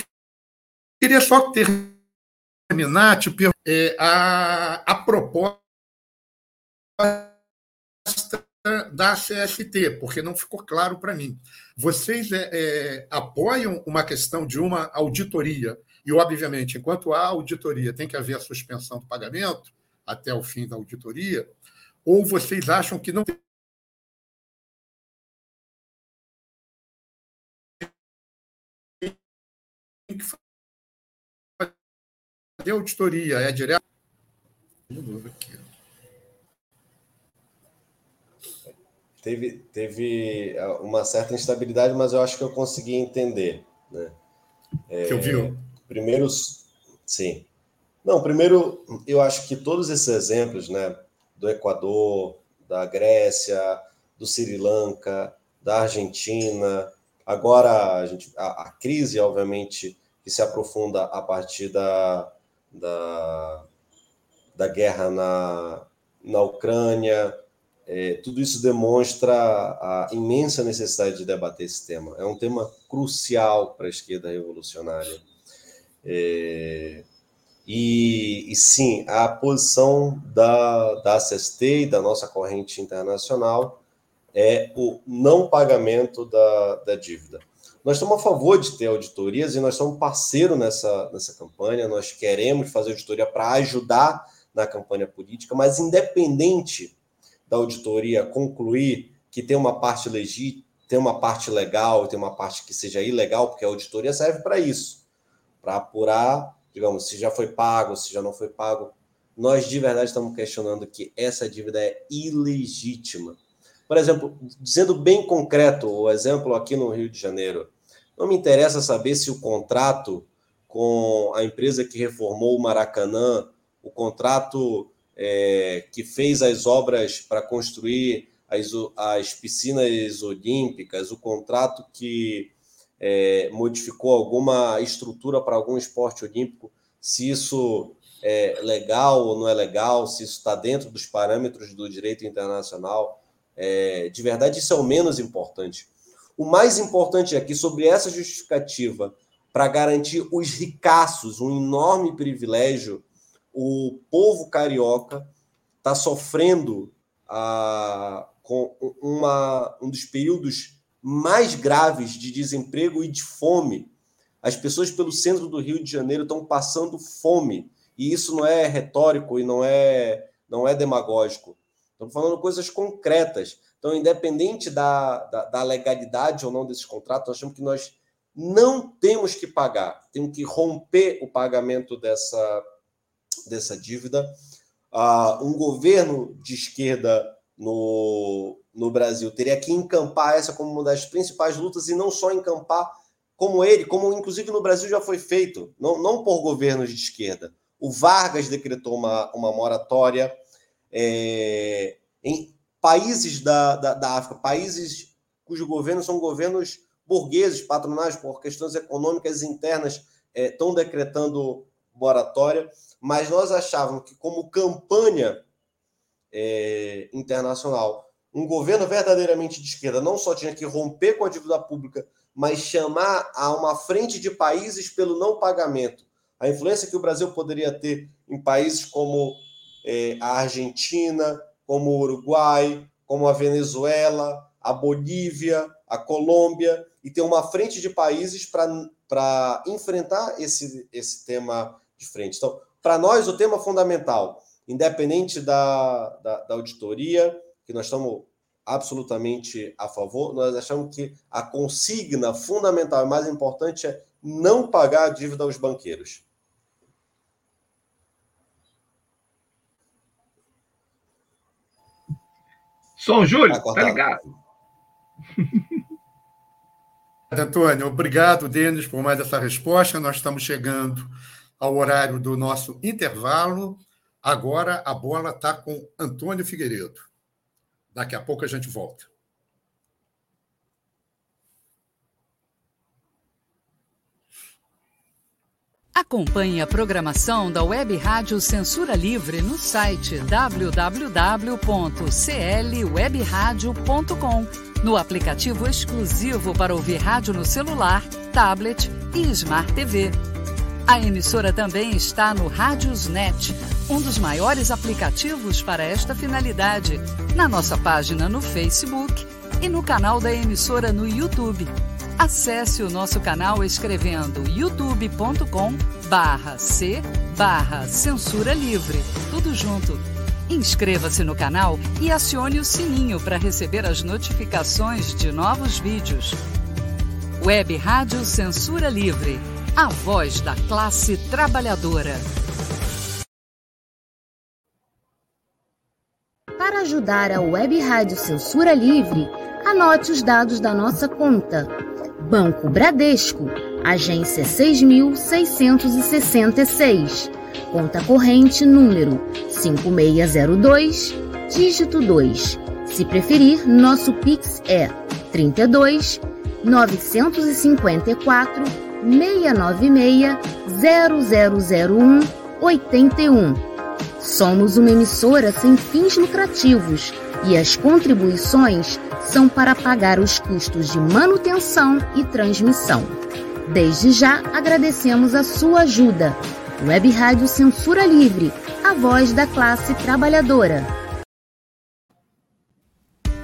queria só terminar te tipo, é, a, a proposta da CST, porque não ficou claro para mim. Vocês é, é, apoiam uma questão de uma auditoria, e, obviamente, enquanto há auditoria, tem que haver a suspensão do pagamento até o fim da auditoria, ou vocês acham que não tem que fazer auditoria, é direto. Aqui. teve, teve é, uma certa instabilidade, mas eu acho que eu consegui entender. Né? É, Você ouviu? Primeiro, sim. Não, primeiro, eu acho que todos esses exemplos, né, do Equador, da Grécia, do Sri Lanka, da Argentina, agora a, gente, a, a crise, obviamente, que se aprofunda a partir da, da, da guerra na, na Ucrânia, é, tudo isso demonstra a imensa necessidade de debater esse tema. É um tema crucial para a esquerda revolucionária. É, e, e, sim, a posição da, da CST e da nossa corrente internacional é o não pagamento da, da dívida. Nós estamos a favor de ter auditorias e nós somos parceiro nessa, nessa campanha. Nós queremos fazer auditoria para ajudar na campanha política, mas independente da auditoria concluir que tem uma parte legítima, tem uma parte legal, tem uma parte que seja ilegal, porque a auditoria serve para isso, para apurar, digamos, se já foi pago, se já não foi pago. Nós de verdade estamos questionando que essa dívida é ilegítima. Por exemplo, dizendo bem concreto, o exemplo aqui no Rio de Janeiro, não me interessa saber se o contrato com a empresa que reformou o Maracanã, o contrato é, que fez as obras para construir as, as piscinas olímpicas, o contrato que é, modificou alguma estrutura para algum esporte olímpico, se isso é legal ou não é legal, se isso está dentro dos parâmetros do direito internacional. É, de verdade, isso é o menos importante. O mais importante é que, sobre essa justificativa, para garantir os ricaços um enorme privilégio, o povo carioca está sofrendo ah, com uma, um dos períodos mais graves de desemprego e de fome. As pessoas pelo centro do Rio de Janeiro estão passando fome. E isso não é retórico e não é, não é demagógico. Estamos falando coisas concretas. Então, independente da, da, da, legalidade ou não desses contratos, nós achamos que nós não temos que pagar, temos que romper o pagamento dessa, dessa dívida. Uh, um governo de esquerda no, no Brasil teria que encampar essa como uma das principais lutas e não só encampar como ele, como inclusive no Brasil já foi feito, não, não por governos de esquerda. O Vargas decretou uma, uma moratória. É, em, países da, da, da África, países cujos governos são governos burgueses, patronais, por questões econômicas internas, estão é, decretando moratória, mas nós achávamos que, como campanha é, internacional, um governo verdadeiramente de esquerda não só tinha que romper com a dívida pública, mas chamar a uma frente de países pelo não pagamento. A influência que o Brasil poderia ter em países como é, a Argentina, como o Uruguai, como a Venezuela, a Bolívia, a Colômbia, e ter uma frente de países para enfrentar esse, esse tema de frente. Então, para nós, o tema fundamental, independente da, da, da auditoria, que nós estamos absolutamente a favor, nós achamos que a consigna fundamental e mais importante é não pagar a dívida aos banqueiros. São Júlio, tá, tá ligado? Antônio, obrigado, Denis, por mais essa resposta. Nós estamos chegando ao horário do nosso intervalo. Agora a bola está com Antônio Figueiredo. Daqui a pouco a gente volta. Acompanhe a programação da Web Rádio Censura Livre no site www.clwebradio.com, no aplicativo exclusivo para ouvir rádio no celular, tablet e Smart TV. A emissora também está no Rádiosnet, um dos maiores aplicativos para esta finalidade, na nossa página no Facebook e no canal da emissora no YouTube. Acesse o nosso canal escrevendo youtube.com barra C barra Censura Livre. Tudo junto. Inscreva-se no canal e acione o sininho para receber as notificações de novos vídeos. Web Rádio Censura Livre. A voz da classe trabalhadora. Para ajudar a Web Rádio Censura Livre, anote os dados da nossa conta Banco Bradesco, agência 6666, conta corrente número 5602, dígito 2. Se preferir, nosso Pix é 32 954 696 0001 81. Somos uma emissora sem fins lucrativos e as contribuições são para pagar os custos de manutenção e transmissão. Desde já agradecemos a sua ajuda. Web Rádio Censura Livre, a voz da classe trabalhadora.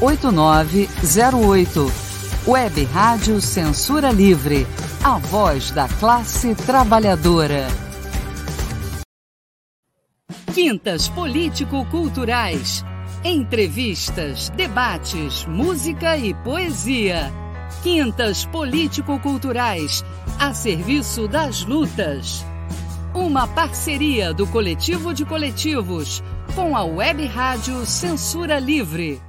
8908. Web Rádio Censura Livre. A voz da classe trabalhadora. Quintas Político-Culturais. Entrevistas, debates, música e poesia. Quintas Político-Culturais. A serviço das lutas. Uma parceria do Coletivo de Coletivos com a Web Rádio Censura Livre.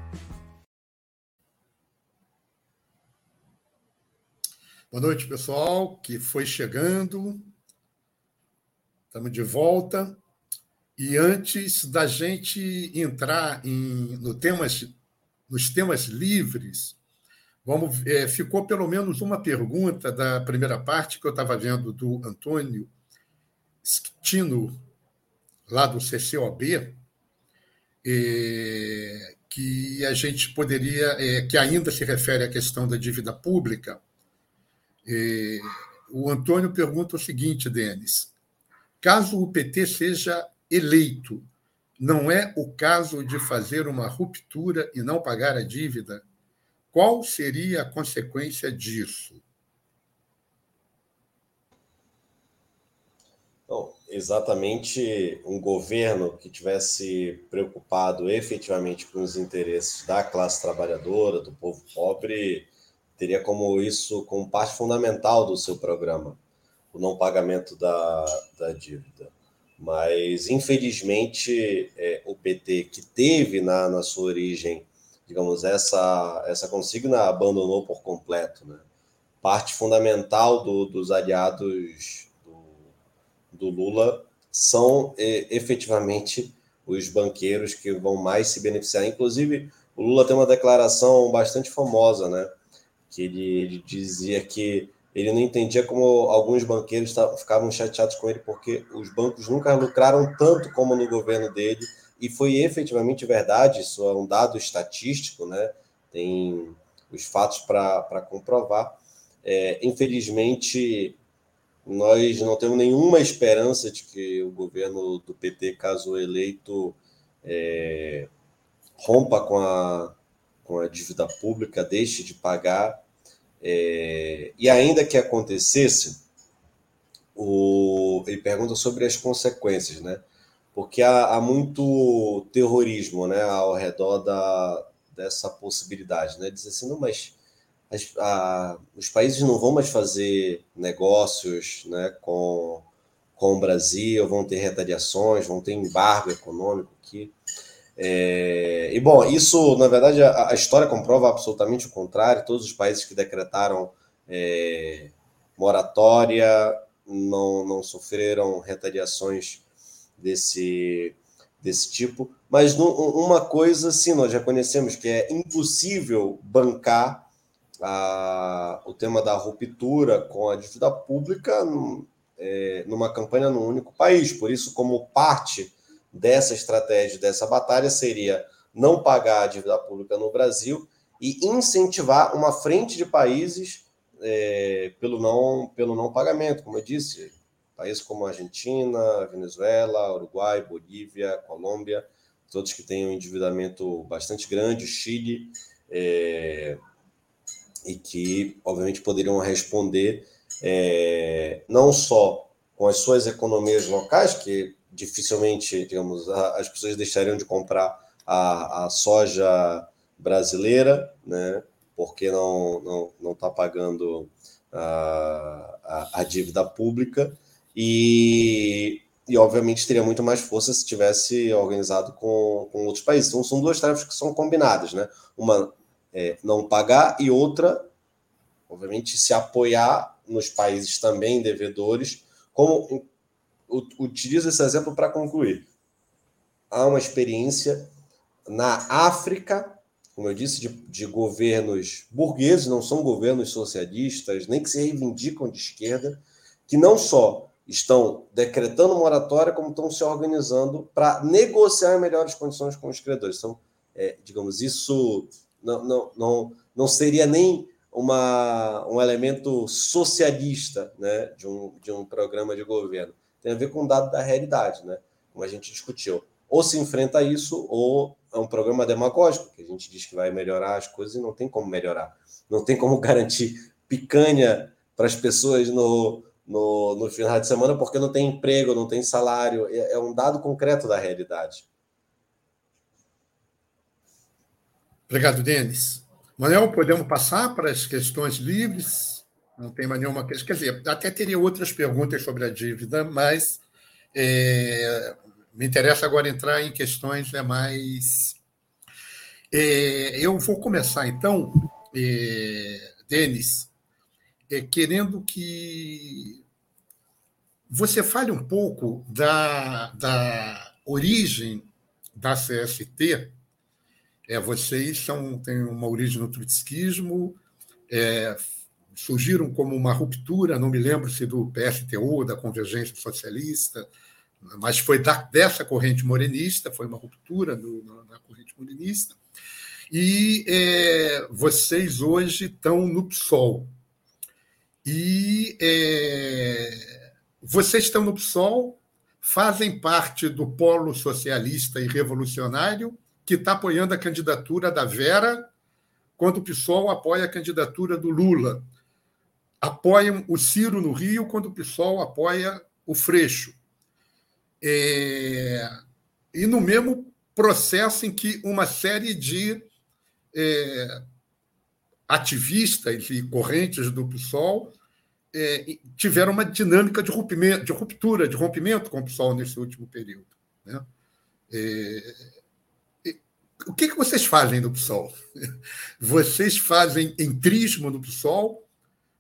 Boa noite, pessoal, que foi chegando. Estamos de volta. E antes da gente entrar em, no temas, nos temas livres, vamos, é, ficou pelo menos uma pergunta da primeira parte que eu estava vendo do Antônio Sctino, lá do CCOB, é, que a gente poderia, é, que ainda se refere à questão da dívida pública, é, o Antônio pergunta o seguinte, Denis: caso o PT seja eleito, não é o caso de fazer uma ruptura e não pagar a dívida? Qual seria a consequência disso? Bom, exatamente um governo que tivesse preocupado efetivamente com os interesses da classe trabalhadora, do povo pobre, teria como isso como parte fundamental do seu programa, o não pagamento da, da dívida. Mas, infelizmente, é, o PT, que teve na, na sua origem, digamos, essa, essa consigna, abandonou por completo. Né? Parte fundamental do, dos aliados do, do Lula são efetivamente os banqueiros que vão mais se beneficiar. Inclusive, o Lula tem uma declaração bastante famosa, né? Que ele, ele dizia que ele não entendia como alguns banqueiros ficavam chateados com ele porque os bancos nunca lucraram tanto como no governo dele e foi efetivamente verdade, isso é um dado estatístico, né? Tem os fatos para comprovar. É, infelizmente, nós não temos nenhuma esperança de que o governo do PT, caso eleito, é, rompa com a, com a dívida pública, deixe de pagar. É, e ainda que acontecesse, o, ele pergunta sobre as consequências, né? Porque há, há muito terrorismo né, ao redor da, dessa possibilidade, né? Dizer assim, não, mas as, a, os países não vão mais fazer negócios né, com, com o Brasil, vão ter retaliações, vão ter embargo econômico aqui. É, e bom, isso na verdade a, a, história comprova absolutamente o contrário. Todos os países que decretaram é, moratória não, não sofreram retaliações desse, desse tipo. Mas no, uma coisa, sim, nós já conhecemos que é impossível bancar a, o tema da ruptura com a dívida pública é, numa campanha num único país. Por isso, como parte dessa estratégia, dessa batalha, seria não pagar a dívida pública no Brasil e incentivar uma frente de países é, pelo, não, pelo não pagamento, como eu disse, países como Argentina, Venezuela, Uruguai, Bolívia, Colômbia, todos que têm um endividamento bastante grande, Chile, é, e que, obviamente, poderiam responder é, não só com as suas economias locais, que dificilmente, digamos, as pessoas deixariam de comprar a, a soja brasileira, né? Porque não não está pagando a, a, a, dívida pública e, e obviamente teria muito mais força se tivesse organizado com, com outros países. Então são duas tarefas que são combinadas, né? Uma é, não pagar e outra, obviamente, se apoiar nos países também devedores, como utilizo esse exemplo para concluir. Há uma experiência na África, como eu disse, de, de, governos burgueses, não são governos socialistas, nem que se reivindicam de esquerda, que não só estão decretando moratória, como estão se organizando para negociar melhores condições com os credores. Então, é, digamos, isso não, não, não, não seria nem uma, um elemento socialista né, de, um, de um programa de governo. Tem a ver com um dado da realidade, né, como a gente discutiu. Ou se enfrenta isso, ou é um programa demagógico, que a gente diz que vai melhorar as coisas e não tem como melhorar. Não tem como garantir picanha para as pessoas no, no, no final de semana porque não tem emprego, não tem salário. É, é um dado concreto da realidade. Obrigado, Denis. Manuel, podemos passar para as questões livres? Não tem mais nenhuma questão. Quer dizer, até teria outras perguntas sobre a dívida, mas é, me interessa agora entrar em questões né, mais. É, eu vou começar, então, é, Denis, é, querendo que você fale um pouco da, da origem da CST é, vocês são, têm uma origem no trotskismo, é, surgiram como uma ruptura, não me lembro se do PSTU da Convergência Socialista, mas foi da, dessa corrente morenista, foi uma ruptura do, na, corrente morenista. E é, vocês hoje estão no PSOL. E é, vocês estão no PSOL, fazem parte do polo socialista e revolucionário, que está apoiando a candidatura da Vera, quando o PSOL apoia a candidatura do Lula. Apoiam o Ciro no Rio, quando o PSOL apoia o Freixo. É... E no mesmo processo em que uma série de é, ativistas e correntes do PSOL é, tiveram uma dinâmica de, de ruptura, de rompimento com o PSOL nesse último período. Né? É, o que, que vocês fazem no PSOL? Vocês fazem entrismo no PSOL?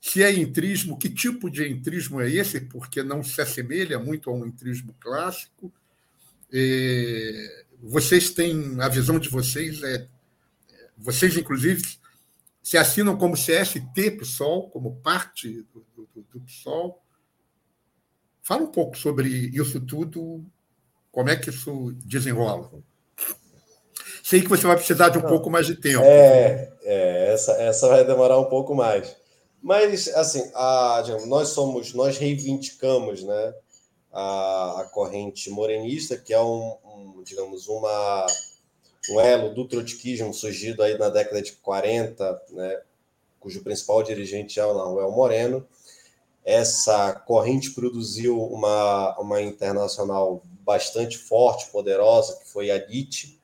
Se é entrismo, que tipo de entrismo é esse? Porque não se assemelha muito a um entrismo clássico. É, vocês têm, a visão de vocês é. Vocês, inclusive, se assinam como CST PSOL, como parte do, do, do PSOL. Fala um pouco sobre isso tudo, como é que isso desenrola. Sei que você vai precisar de um Não, pouco mais de tempo. É, é essa, essa vai demorar um pouco mais. Mas, assim, a, nós somos, nós reivindicamos né, a, a corrente morenista, que é um, um, digamos, uma, um elo do trotskismo surgido aí na década de 40, né, cujo principal dirigente é o Manuel Moreno. Essa corrente produziu uma, uma internacional bastante forte, poderosa, que foi a DIT,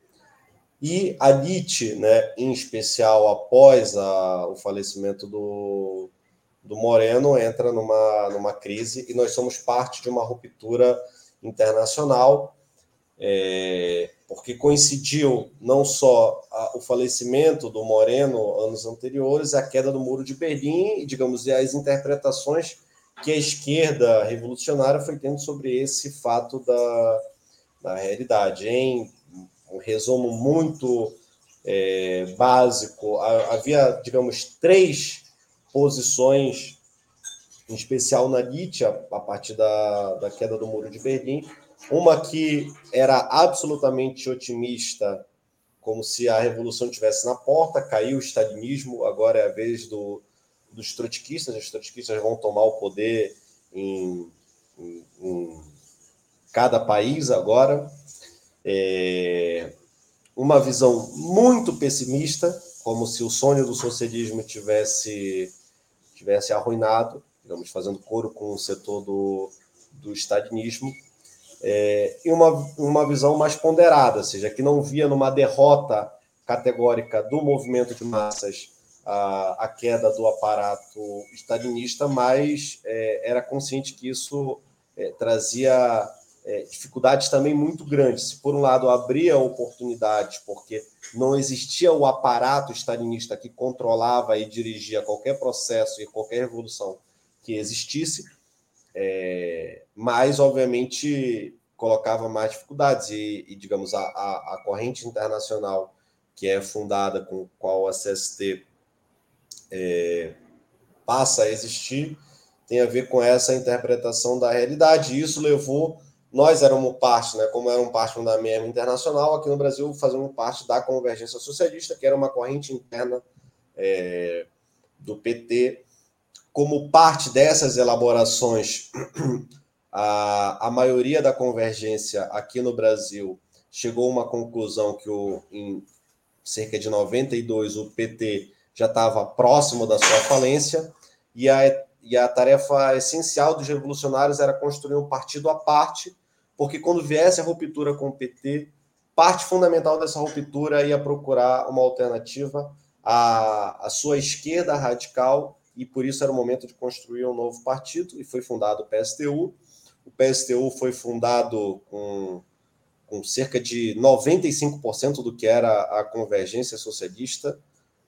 e a NIT, né, em especial após a, o falecimento do, do Moreno, entra numa, numa crise e nós somos parte de uma ruptura internacional, é, porque coincidiu não só a, o falecimento do Moreno anos anteriores, a queda do Muro de Berlim e, digamos, as interpretações que a esquerda revolucionária foi tendo sobre esse fato da, da realidade. Em um resumo muito é, básico. Havia, digamos, três posições, em especial na Nietzsche, a partir da, da queda do Muro de Berlim. Uma que era absolutamente otimista, como se a revolução estivesse na porta, caiu o stalinismo, agora é a vez do, dos trotskistas, os trotskistas vão tomar o poder em, em, em cada país agora é, uma visão muito pessimista, como se o sonho do socialismo tivesse, tivesse arruinado, digamos, fazendo coro com o setor do, do stalinismo, é, e uma, uma visão mais ponderada, ou seja, que não via numa derrota categórica do movimento de massas a, a queda do aparato stalinista, mas é, era consciente que isso é, trazia é, dificuldades também muito grandes. Se, por um lado, abria oportunidades, porque não existia o aparato stalinista que controlava e dirigia qualquer processo e qualquer revolução que existisse, é, mas, obviamente, colocava mais dificuldades. E, e digamos, a, a, a, corrente internacional que é fundada com qual a CST é, passa a existir tem a ver com essa interpretação da realidade. E isso levou nós éramos parte, né, como eram parte da MEM internacional, aqui no Brasil fazemos parte da Convergência Socialista, que era uma corrente interna é, do PT. Como parte dessas elaborações, a, a maioria da convergência aqui no Brasil chegou a uma conclusão que o, em cerca de 92 o PT já estava próximo da sua falência e a e a tarefa essencial dos revolucionários era construir um partido à parte, porque quando viesse a ruptura com o PT, parte fundamental dessa ruptura ia procurar uma alternativa à, à sua esquerda radical, e por isso era o momento de construir um novo partido, e foi fundado o PSTU. O PSTU foi fundado com, com cerca de 95% do que era a convergência socialista.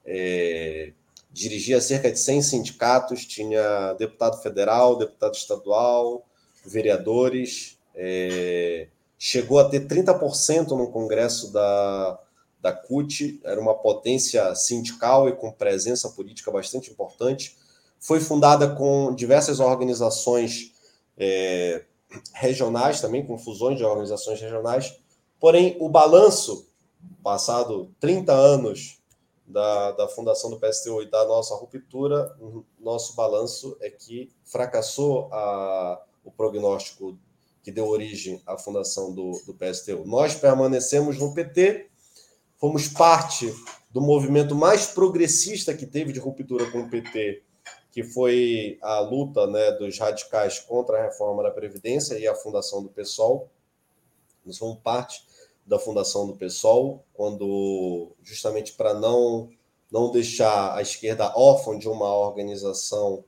É, dirigia cerca de 100 sindicatos, tinha deputado federal, deputado estadual, vereadores, é, chegou a ter 30% no congresso da, da CUT, era uma potência sindical e com presença política bastante importante. Foi fundada com diversas organizações é, regionais também, com fusões de organizações regionais, porém o balanço, passado 30 anos da, da fundação do PSTU e da nossa ruptura, nosso balanço é que fracassou a, o prognóstico que deu origem à fundação do, do PSTU. Nós permanecemos no PT, fomos parte do movimento mais progressista que teve de ruptura com o PT, que foi a luta né, dos radicais contra a reforma da Previdência e a fundação do PSOL. Nós fomos parte da fundação do PSOL, quando justamente para não não deixar a esquerda órfã de uma organização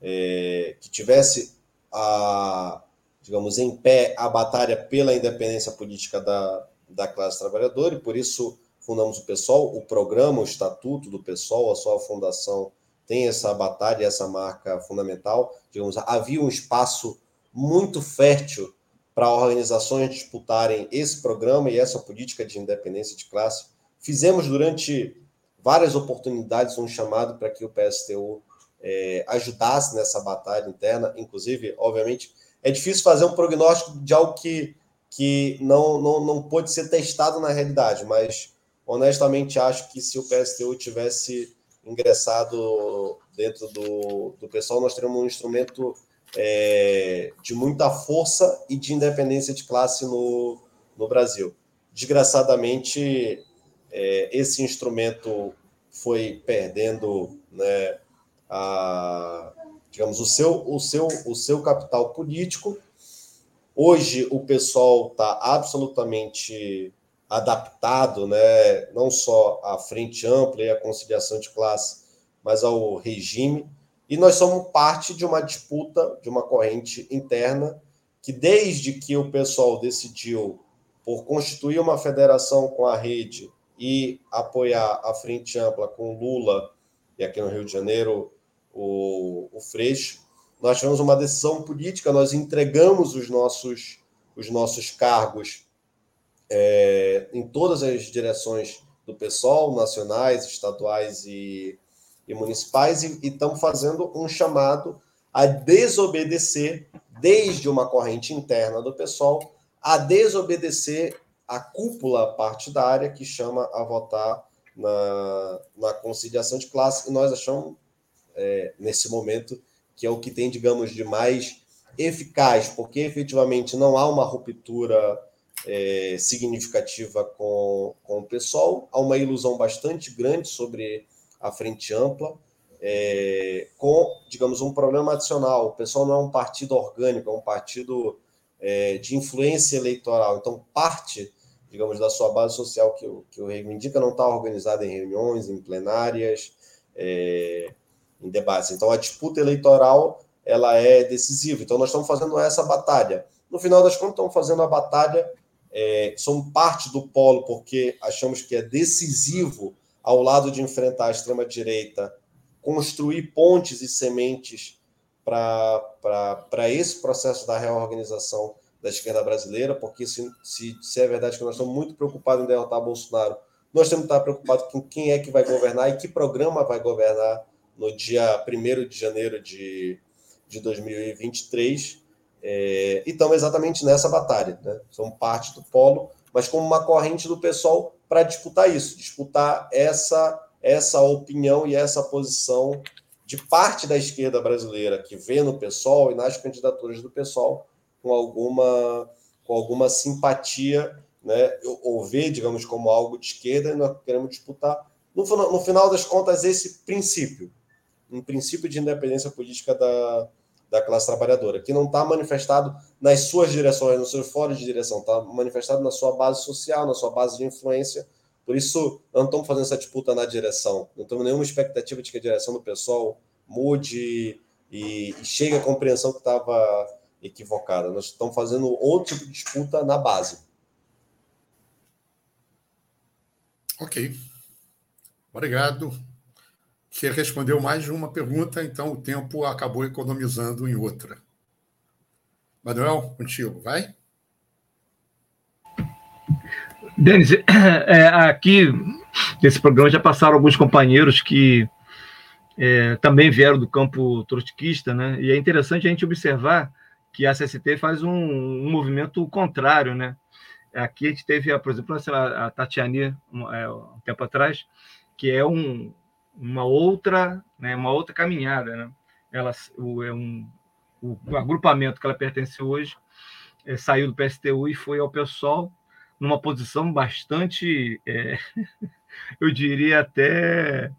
é, que tivesse a digamos em pé a batalha pela independência política da, da classe trabalhadora e por isso fundamos o PSOL, o programa, o estatuto do PSOL, a sua fundação tem essa batalha, essa marca fundamental. Digamos, havia um espaço muito fértil para organizações disputarem esse programa e essa política de independência de classe. Fizemos durante várias oportunidades um chamado para que o PSTU é, ajudasse nessa batalha interna, inclusive, obviamente, é difícil fazer um prognóstico de algo que, que não, não, não pode ser testado na realidade, mas honestamente acho que se o PSTU tivesse ingressado dentro do, do pessoal, nós teríamos um instrumento é, de muita força e de independência de classe no, no Brasil. Desgraçadamente, é, esse instrumento foi perdendo né, a, digamos, o seu, o, seu, o seu capital político. Hoje o pessoal está absolutamente adaptado, né, não só à frente ampla e à conciliação de classe, mas ao regime. E nós somos parte de uma disputa, de uma corrente interna, que desde que o pessoal decidiu por constituir uma federação com a rede e apoiar a frente ampla com Lula, e aqui no Rio de Janeiro, o, o Freixo, nós tivemos uma decisão política, nós entregamos os nossos, os nossos cargos é, em todas as direções do PSOL, nacionais, estaduais e, e municipais, e, e estamos fazendo um chamado a desobedecer, desde uma corrente interna do PSOL, a desobedecer a cúpula partidária que chama a votar na, na conciliação de classe, e nós achamos, é, nesse momento, que é o que tem, digamos, de mais eficaz, porque efetivamente não há uma ruptura é, significativa com, com o pessoal, há uma ilusão bastante grande sobre a frente ampla, é, com, digamos, um problema adicional. O pessoal não é um partido orgânico, é um partido é, de influência eleitoral. Então, parte, digamos, da sua base social que, que o reivindica não está organizada em reuniões, em plenárias, é, em debates. Então, a disputa eleitoral ela é decisiva. Então, nós estamos fazendo essa batalha. No final das contas, estamos fazendo a batalha, é, somos parte do polo, porque achamos que é decisivo, ao lado de enfrentar a extrema-direita, construir pontes e sementes para esse processo da reorganização da esquerda brasileira, porque se, se, se, é verdade que nós estamos muito preocupados em derrotar Bolsonaro, nós temos que estar preocupados com quem é que vai governar e que programa vai governar no dia 1 de janeiro de, de 2023. É, e estamos exatamente nessa batalha. Né? Somos parte do polo, mas como uma corrente do pessoal para disputar isso, disputar essa, essa opinião e essa posição de parte da esquerda brasileira que vê no pessoal e nas candidaturas do pessoal com alguma, com alguma simpatia, né, ou vê, digamos, como algo de esquerda, e nós queremos disputar, no, no final das contas, esse princípio, um princípio de independência política da, da classe trabalhadora, que não está manifestado nas suas direções, nos seus fóruns de direção, está manifestado na sua base social, na sua base de influência, por isso, não estamos fazendo essa disputa na direção. Não temos nenhuma expectativa de que a direção do pessoal mude e, e chegue à compreensão que estava equivocada. Nós estamos fazendo outro tipo de disputa na base. Ok. Obrigado. Você respondeu mais de uma pergunta, então o tempo acabou economizando em outra. Manuel, contigo, vai? Denis, é, aqui nesse programa já passaram alguns companheiros que é, também vieram do campo trotskista, né? E é interessante a gente observar que a CST faz um, um movimento contrário, né? Aqui a gente teve, por exemplo, a Tatiane, um, é, um tempo atrás, que é um, uma outra, né, uma outra caminhada, né? Ela, o, é um, o, o agrupamento que ela pertence hoje é, saiu do PSTU e foi ao PSOL numa posição bastante, é, eu diria até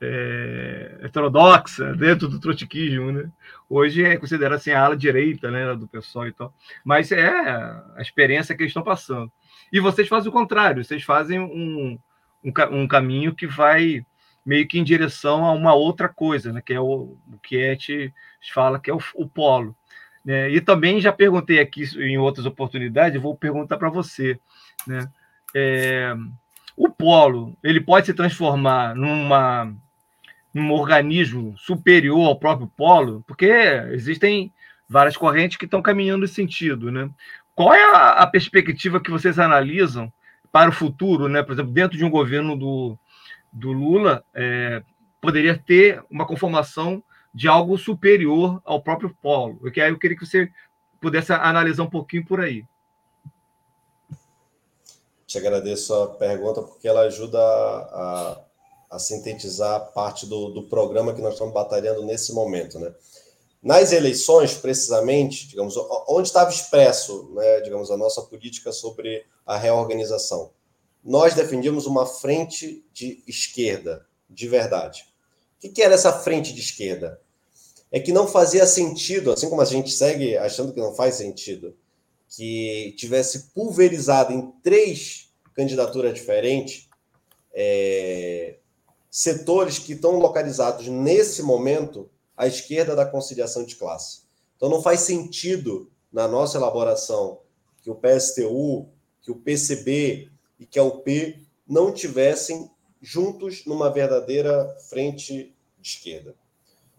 é, heterodoxa dentro do trotskismo, né? Hoje é considerado assim a ala direita, né, do pessoal e tal. Mas é a experiência que eles estão passando. E vocês fazem o contrário, vocês fazem um, um, um caminho que vai meio que em direção a uma outra coisa, né, que é o, o que a gente fala que é o, o polo. Né? E também já perguntei aqui em outras oportunidades, vou perguntar para você, né? É, o polo ele pode se transformar numa num organismo superior ao próprio polo, porque existem várias correntes que estão caminhando nesse sentido, né? Qual é a, a perspectiva que vocês analisam para o futuro, né? Por exemplo, dentro de um governo do, do Lula, é, poderia ter uma conformação de algo superior ao próprio polo. Aí eu queria que você pudesse analisar um pouquinho por aí. Te agradeço a pergunta porque ela ajuda a, a sintetizar parte do, do programa que nós estamos batalhando nesse momento, né? Nas eleições, precisamente, digamos, onde estava expresso, né, digamos, a nossa política sobre a reorganização, nós defendíamos uma frente de esquerda, de verdade. O que era essa frente de esquerda? É que não fazia sentido, assim como a gente segue achando que não faz sentido, que tivesse pulverizado em três candidaturas diferentes é, setores que estão localizados nesse momento à esquerda da conciliação de classe. Então não faz sentido na nossa elaboração que o PSTU, que o PCB e que a UP não tivessem juntos numa verdadeira frente de esquerda.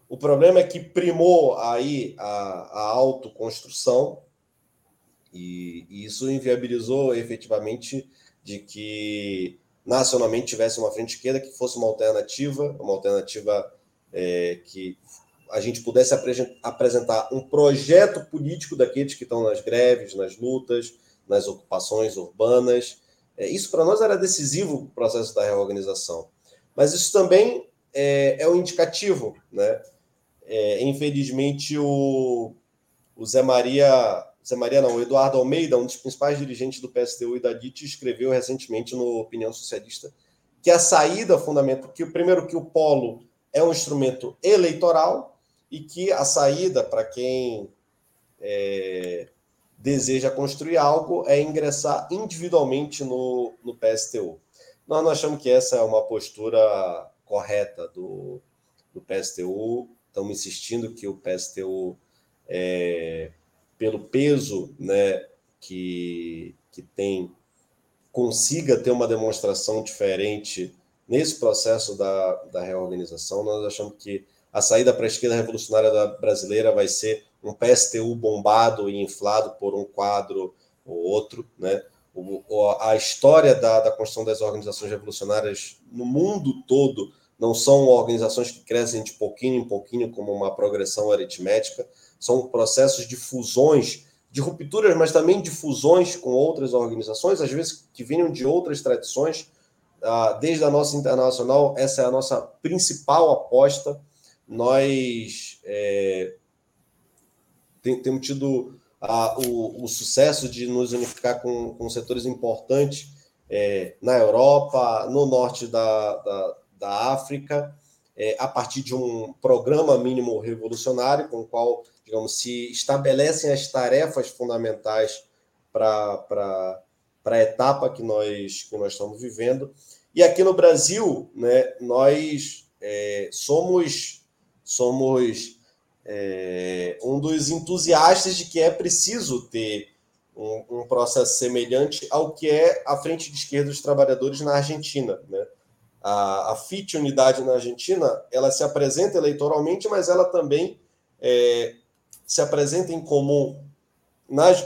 O problema é que primou aí a, a autoconstrução e, e isso inviabilizou efetivamente de que nacionalmente tivesse uma frente esquerda que fosse uma alternativa, uma alternativa é, que a gente pudesse apresentar um projeto político daqueles que estão nas greves, nas lutas, nas ocupações urbanas. É, isso para nós era decisivo o processo da reorganização. Mas isso também é, é um indicativo, né? É, infelizmente o, o Zé Maria Zé Maria não, o Eduardo Almeida, um dos principais dirigentes do PSTU e da DIT, escreveu recentemente no Opinião Socialista que a saída fundamental, que o primeiro que o polo é um instrumento eleitoral e que a saída para quem é, deseja construir algo é ingressar individualmente no, no PSTU. Nós não achamos que essa é uma postura correta do, do PSTU. Estamos insistindo que o PSTU, é, pelo peso né, que, que tem, consiga ter uma demonstração diferente nesse processo da, da reorganização. Nós achamos que a saída para a esquerda revolucionária brasileira vai ser um PSTU bombado e inflado por um quadro ou outro, né? a história da, da construção das organizações revolucionárias no mundo todo não são organizações que crescem de pouquinho em pouquinho, como uma progressão aritmética, são processos de fusões, de rupturas, mas também de fusões com outras organizações, às vezes que vinham de outras tradições. Ah, desde a nossa internacional, essa é a nossa principal aposta. Nós é, temos tido a, o, o, sucesso de nos unificar com, com setores importantes é, na Europa, no norte da, da, da África, é, a partir de um programa mínimo revolucionário, com o qual, digamos, se estabelecem as tarefas fundamentais para a etapa que nós, que nós estamos vivendo. E aqui no Brasil, né, nós é, somos, somos é, um dos entusiastas de que é preciso ter um, um, processo semelhante ao que é a Frente de Esquerda dos Trabalhadores na Argentina. Né? A, a FIT Unidade na Argentina, ela se apresenta eleitoralmente, mas ela também é, se apresenta em comum nas,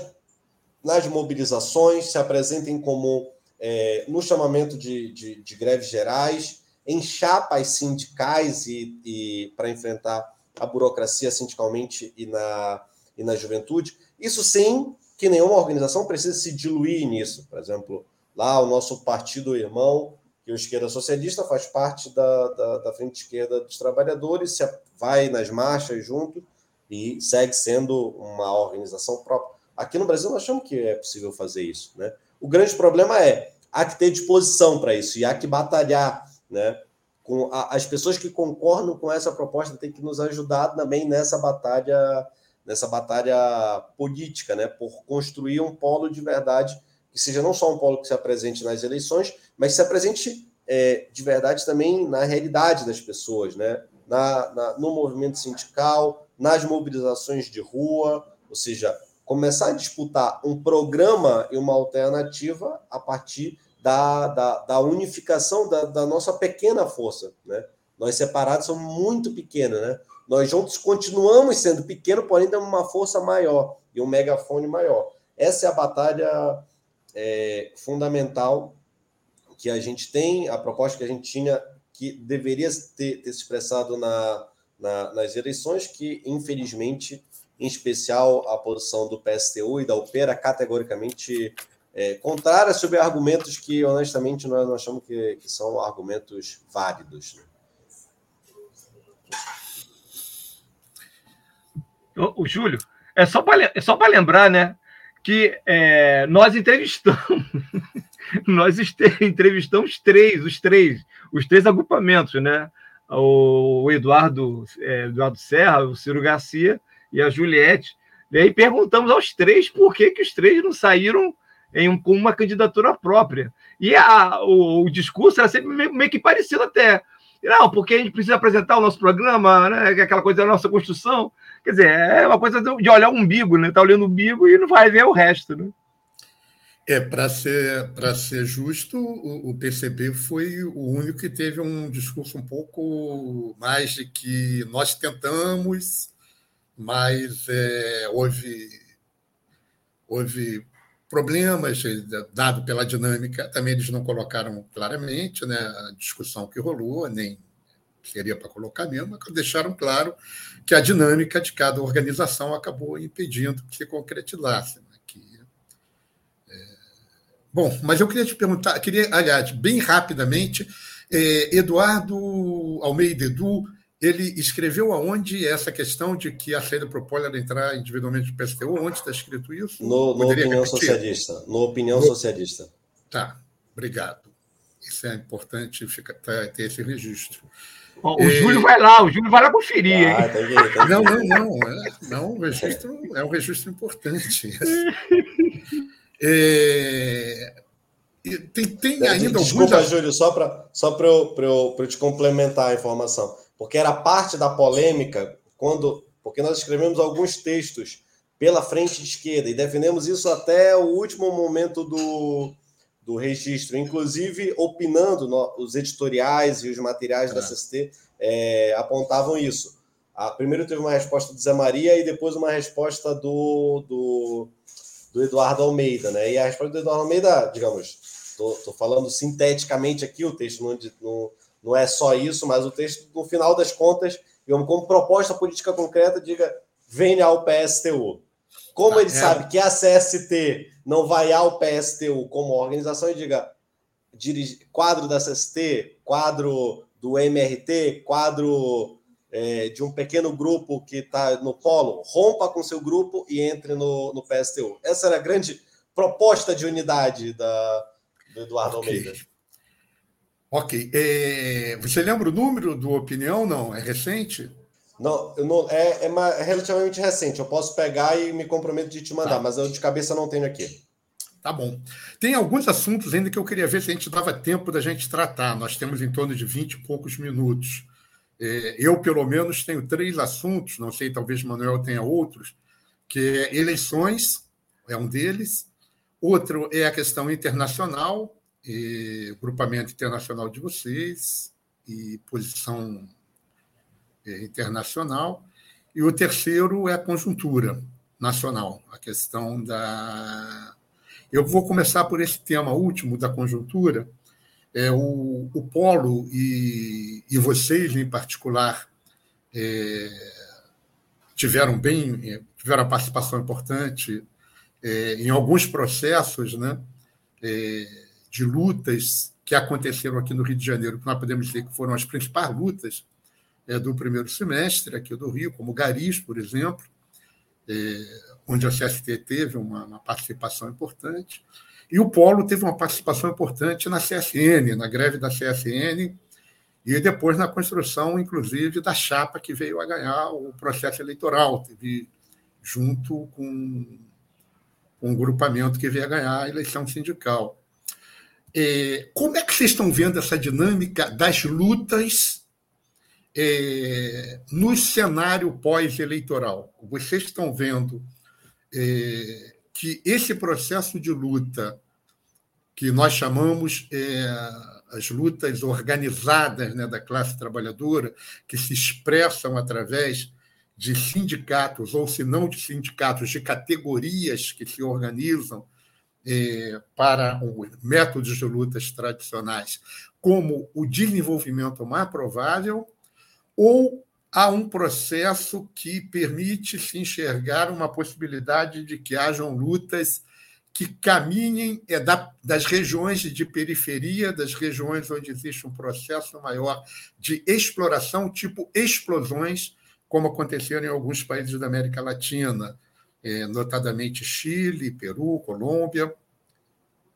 nas mobilizações, se apresenta em comum é, no chamamento de, de, de, greves gerais, em chapas sindicais e, e para enfrentar a burocracia sindicalmente e na, e na juventude. Isso sim, que nenhuma organização precisa se diluir nisso. Por exemplo, lá o nosso partido irmão, que é o Esquerda Socialista, faz parte da, da, da Frente Esquerda dos Trabalhadores, se vai nas marchas junto e segue sendo uma organização própria. Aqui no Brasil nós achamos que é possível fazer isso. Né? O grande problema é há que ter disposição para isso e há que batalhar. Né? Com a, as pessoas que concordam com essa proposta têm que nos ajudar também nessa batalha nessa batalha política, né, por construir um polo de verdade que seja não só um polo que se apresente nas eleições, mas se apresente é, de verdade também na realidade das pessoas, né, na, na, no movimento sindical, nas mobilizações de rua, ou seja, começar a disputar um programa e uma alternativa a partir da, da, da unificação da, da, nossa pequena força. Né? Nós separados somos muito pequenos, né? Nós juntos continuamos sendo pequenos, porém temos uma força maior e um megafone maior. Essa é a batalha é, fundamental que a gente tem, a proposta que a gente tinha, que deveria ter, ter se expressado na, na, nas eleições, que infelizmente, em especial a posição do PSTU e da UPERA, categoricamente é, contrária sobre argumentos que, honestamente, nós achamos que, que são argumentos válidos. Né? O, o, Júlio, é só para é só lembrar, né, que é, nós entrevistamos, nós entrevistamos três, os três, os três agrupamentos, né? O Eduardo, é, Eduardo Serra, o Ciro Garcia e a Juliette. E aí perguntamos aos três por que, que os três não saíram em um, com uma candidatura própria. E a, o, o discurso era sempre meio, meio, que parecido até. Não, porque a gente precisa apresentar o nosso programa, né? É aquela coisa da nossa construção. Quer dizer, é uma coisa de olhar o umbigo, né? Tá olhando o umbigo e não vai ver o resto, né? É, para ser, ser justo, o, o, PCB foi o único que teve um discurso um pouco mais de que nós tentamos, mas é, houve, houve problemas, eh, dado pela dinâmica, também eles não colocaram claramente né, a discussão que rolou, nem seria para colocar mesmo, mas deixaram claro que a dinâmica de cada organização acabou impedindo que se concretizasse. Né, é... Bom, mas eu queria te perguntar, queria, aliás, bem rapidamente, é, Eduardo Almeida Edu, ele escreveu aonde essa questão de que a saída para o polo era entrar individualmente no PSTU? Onde está escrito isso? No, no Opinião repetir? Socialista. No Opinião no... Socialista. Tá, obrigado. Isso é importante ficar, tá, ter esse registro. O, o Júlio vai lá, o Júlio vai lá conferir. Ah, tá aqui, tá aqui. Não, não, não. É, não, o registro é um registro importante. É, tem, tem ainda Desculpa, alguns... Júlio, só para só eu, eu, eu te complementar a informação. Porque era parte da polêmica quando. Porque nós escrevemos alguns textos pela frente esquerda e defendemos isso até o último momento do, do registro, inclusive opinando no, os editoriais e os materiais é. da CST é, apontavam isso. A, primeiro teve uma resposta do Zé Maria e depois uma resposta do, do, do Eduardo Almeida, né? E a resposta do Eduardo Almeida, digamos, estou falando sinteticamente aqui, o texto não, não, não é só isso, mas o texto, no final das contas, digamos, como proposta política concreta, diga venha ao PSTU. Como tá, ele é. sabe que a CST não vai ao PSTU como organização e diga dirige, quadro da CST, quadro do MRT, quadro é, de um pequeno grupo que está no polo, rompa com seu grupo e entre no, no PSTU. Essa era a grande proposta de unidade da, do Eduardo okay. Almeida. Ok. É, você lembra o número do Opinião? Não? É recente? Não, não é, é, é, relativamente recente. Eu posso pegar e me comprometo de te mandar, tá. mas eu de cabeça não tenho aqui. Tá bom. Tem alguns assuntos ainda que eu queria ver se a gente dava tempo da gente tratar. Nós temos em torno de 20 e poucos minutos. É, eu, pelo menos, tenho três assuntos, não sei, talvez Manuel tenha outros, que é eleições, é um deles. Outro é a questão internacional, e grupamento internacional de vocês e posição é, internacional. E o terceiro é a conjuntura nacional, a questão da. Eu vou começar por esse tema último da conjuntura. É, o, o Polo e, e vocês, em particular, é, tiveram bem é, tiveram participação importante é, em alguns processos, né? É, de lutas que aconteceram aqui no Rio de Janeiro, que nós podemos dizer que foram as principais lutas é, do primeiro semestre aqui do Rio, como Garis, por exemplo, é, onde a CST teve uma, uma, participação importante, e o Polo teve uma participação importante na CSN, na greve da CSN, e depois na construção, inclusive, da chapa que veio a ganhar o processo eleitoral, teve junto com, um grupamento que veio a ganhar a eleição sindical. É, como é que vocês estão vendo essa dinâmica das lutas é, no cenário pós-eleitoral? Vocês estão vendo é, que esse processo de luta, que nós chamamos é, as lutas organizadas né, da classe trabalhadora, que se expressam através de sindicatos, ou se não de sindicatos, de categorias que se organizam para os métodos de lutas tradicionais como o desenvolvimento mais provável, ou há um processo que permite se enxergar uma possibilidade de que hajam lutas que caminhem é, da, das regiões de periferia, das regiões onde existe um processo maior de exploração, tipo explosões, como aconteceram em alguns países da América Latina, é, notadamente Chile, Peru, Colômbia.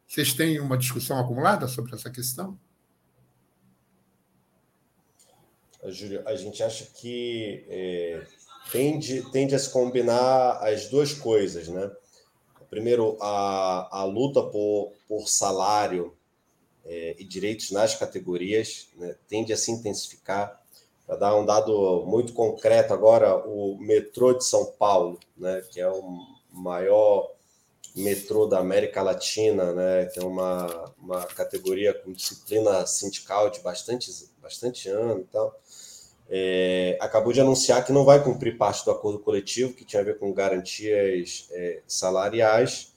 Vocês têm uma discussão acumulada sobre essa questão? Júlio, a gente acha que é, tende, tende a se combinar as duas coisas, né? Primeiro, a, a luta por, por salário é, e direitos nas categorias né, tende a se intensificar. Para dar um dado muito concreto agora, o metrô de São Paulo, né, que é o maior metrô da América Latina, né, tem uma, uma categoria com disciplina sindical de bastante, bastante ano e tal, é, acabou de anunciar que não vai cumprir parte do acordo coletivo, que tinha a ver com garantias é, salariais,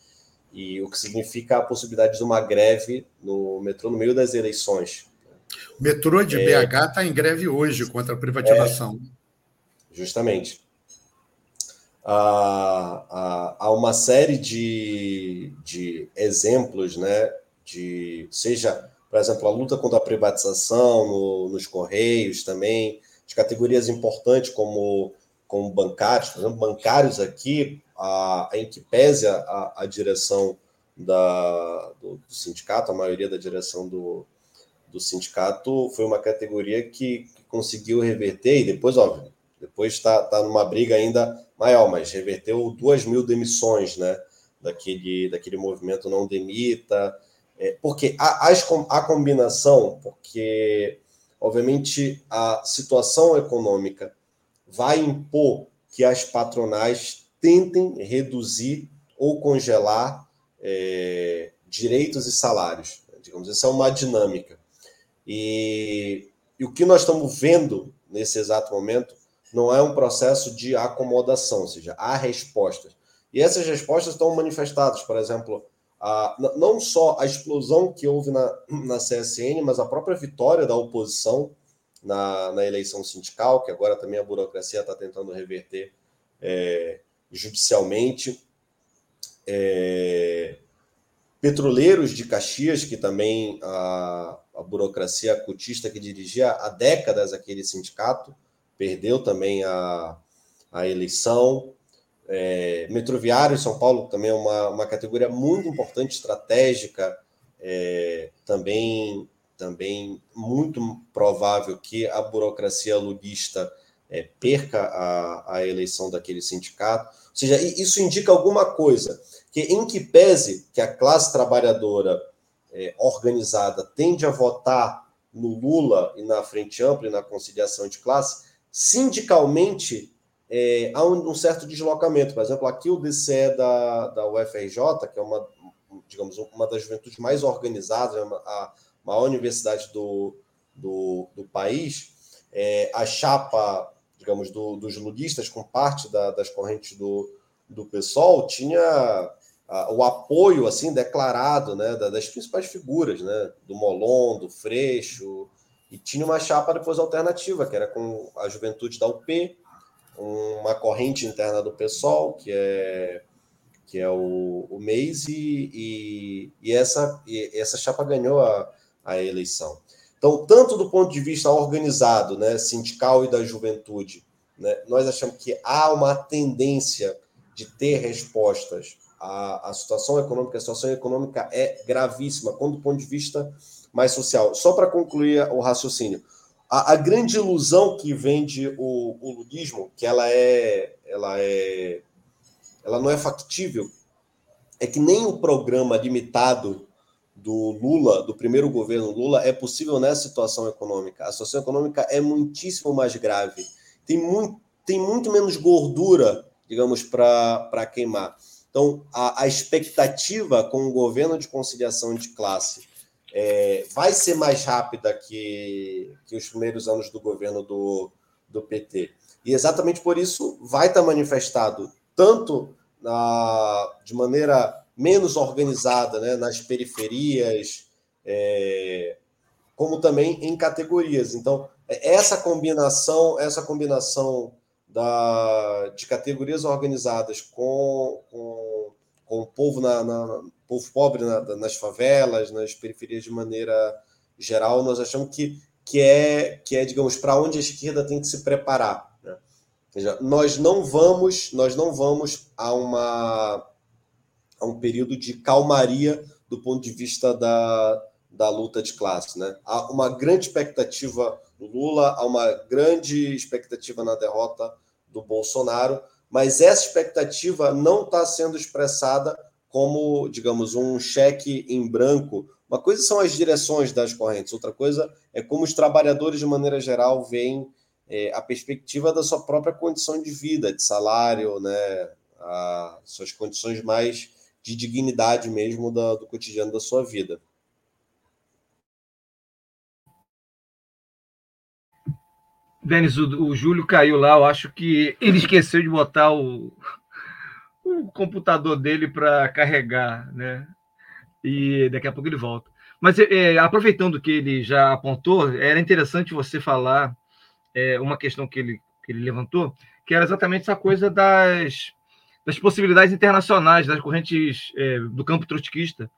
e o que significa a possibilidade de uma greve no metrô no meio das eleições. O metrô de é, BH está em greve hoje contra a privatização. É, justamente. Há, há, há, uma série de, de exemplos, né, de, seja, por exemplo, a luta contra a privatização no, nos Correios também, de categorias importantes como, como bancários, por exemplo, bancários aqui, a, em que pese a, a direção da, do, do, sindicato, a maioria da direção do, do sindicato foi uma categoria que, que conseguiu reverter, e depois, óbvio, depois está tá numa briga ainda maior, mas reverteu duas mil demissões, né? Daquele, daquele movimento não demita. É, porque a, a, a combinação, porque obviamente a situação econômica vai impor que as patronais tentem reduzir ou congelar é, direitos e salários. Digamos, essa é uma dinâmica. E, e o que nós estamos vendo nesse exato momento não é um processo de acomodação, ou seja, há respostas. E essas respostas estão manifestadas, por exemplo, a, não só a explosão que houve na, na CSN, mas a própria vitória da oposição na, na eleição sindical, que agora também a burocracia está tentando reverter é, judicialmente. É, petroleiros de Caxias, que também a, a burocracia cutista que dirigia há décadas aquele sindicato, perdeu também a, a eleição. É, metroviário em São Paulo também é uma, uma categoria muito importante, estratégica, é, também, também muito provável que a burocracia lulista é, perca a, a eleição daquele sindicato. Ou seja, isso indica alguma coisa, que em que pese que a classe trabalhadora é, organizada tende a votar no Lula e na Frente Ampla e na conciliação de classe, sindicalmente é, há um, um, certo deslocamento. Por exemplo, aqui o DCE da, da UFRJ, que é uma, digamos, uma das juventudes mais organizadas, a maior universidade do, do, do país, é, a chapa, digamos, do, dos lulistas, com parte da, das correntes do, do PSOL, tinha o apoio assim declarado né, das principais figuras, né, do Molon, do Freixo, e tinha uma chapa depois alternativa, que era com a juventude da UP, uma corrente interna do PSOL, que é, que é o, o MEIS, e, e, e essa, e essa chapa ganhou a, a eleição. Então, tanto do ponto de vista organizado, né, sindical e da juventude, né, nós achamos que há uma tendência de ter respostas. A, a situação econômica, a situação econômica é gravíssima, quando do ponto de vista mais social. Só para concluir o raciocínio, a, a, grande ilusão que vende o, o ludismo, que ela é, ela é, ela não é factível, é que nem o programa limitado do Lula, do primeiro governo Lula, é possível nessa situação econômica. A situação econômica é muitíssimo mais grave. Tem muito, tem muito menos gordura, digamos, para queimar. Então, a, a expectativa com o governo de conciliação de classe é, vai ser mais rápida que, que os primeiros anos do governo do, do PT. E exatamente por isso vai estar manifestado tanto na, de maneira menos organizada né, nas periferias, é, como também em categorias. Então, essa combinação, essa combinação da, de categorias organizadas com, com, com o povo na, na povo pobre na, nas favelas, nas periferias de maneira geral, nós achamos que, que, é, que é, digamos, para onde a esquerda tem que se preparar. Né? Seja, nós não vamos, nós não vamos a, uma, a um período de calmaria do ponto de vista da, da luta de classe. Né? Há uma grande expectativa no Lula, há uma grande expectativa na derrota do Bolsonaro, mas essa expectativa não está sendo expressada como, digamos, um cheque em branco. Uma coisa são as direções das correntes, outra coisa é como os trabalhadores, de maneira geral, veem é, a perspectiva da sua própria condição de vida, de salário, né, suas condições mais de dignidade mesmo da, do cotidiano da sua vida. Denis, o, o Júlio caiu lá, eu acho que ele esqueceu de botar o, o computador dele para carregar, né? E daqui a pouco ele volta. Mas é, aproveitando que ele já apontou, era interessante você falar é, uma questão que ele, que ele levantou, que era exatamente essa coisa das, das possibilidades internacionais, das correntes é, do campo trotskista.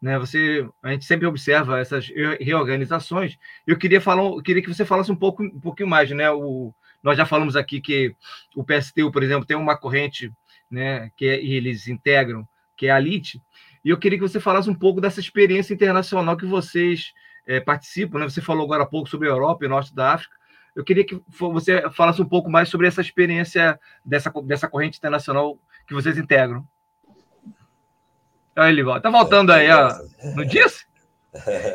Né? Você, a gente sempre observa essas reorganizações. Eu queria falar, eu queria que você falasse um pouco, um pouquinho mais, né? O, nós já falamos aqui que o PSTU, por exemplo, tem uma corrente, né? Que é, eles integram, que é a LIT. E eu queria que você falasse um pouco dessa experiência internacional que vocês é, participam, né? Você falou agora há pouco sobre a Europa e o Norte da África. Eu queria que você falasse um pouco mais sobre essa experiência dessa, dessa corrente internacional que vocês integram. Olha ele volta. Tá voltando aí, ó. Não disse?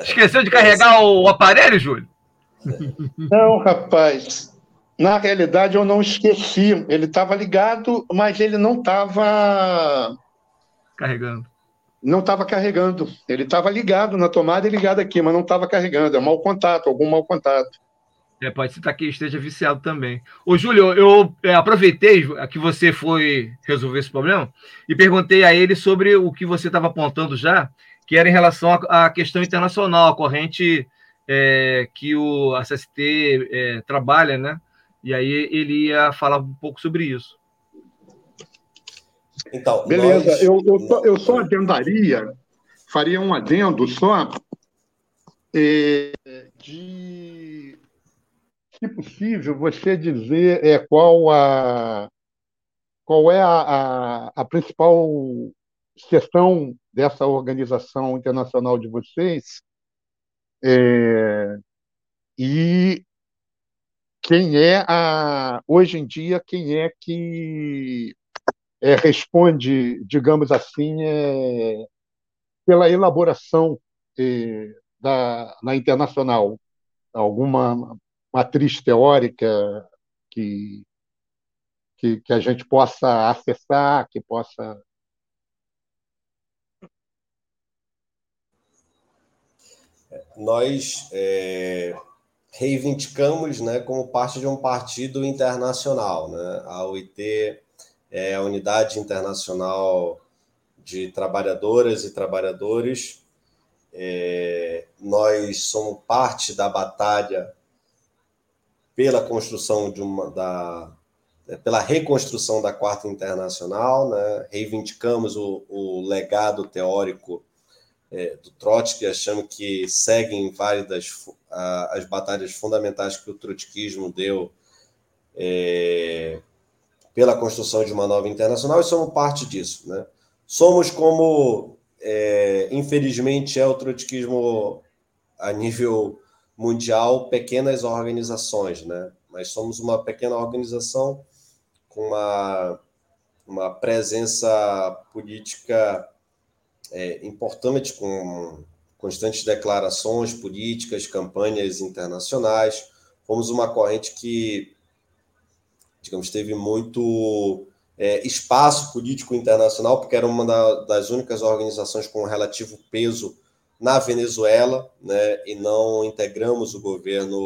Esqueceu de carregar o aparelho, Júlio? Não, rapaz. Na realidade, eu não esqueci. Ele estava ligado, mas ele não estava. Carregando. Não estava carregando. Ele estava ligado na tomada e ligado aqui, mas não estava carregando. É mau contato, algum mau contato. É, pode ser que esteja viciado também. Ô, Júlio, eu é, aproveitei que você foi resolver esse problema e perguntei a ele sobre o que você estava apontando já, que era em relação à questão internacional, a corrente é, que o SST é, trabalha, né? E aí ele ia falar um pouco sobre isso. Então, Beleza, nós... eu, eu, só, eu só adendaria, faria um adendo só é, de se possível, você dizer é, qual, a, qual é a, a, a principal seção dessa organização internacional de vocês? É, e quem é a hoje em dia quem é que é, responde digamos assim é, pela elaboração é, da na internacional? Alguma matriz teórica que, que, que a gente possa acessar, que possa. Nós é, reivindicamos né, como parte de um partido internacional. Né? A UIT é a Unidade Internacional de Trabalhadoras e Trabalhadores. É, nós somos parte da batalha pela construção de uma da é, pela reconstrução da quarta internacional, né? reivindicamos o, o legado teórico é, do Trotsky, achamos que seguem válidas a, as batalhas fundamentais que o trotskismo deu é, pela construção de uma nova internacional e somos parte disso. Né? Somos como, é, infelizmente, é o trotskismo a nível mundial pequenas organizações, né? Nós somos uma pequena organização com uma, uma presença política é, importante, com constantes declarações políticas, campanhas internacionais. Fomos uma corrente que, digamos, teve muito é, espaço político internacional, porque era uma da, das únicas organizações com relativo peso na Venezuela, né, e não integramos o governo,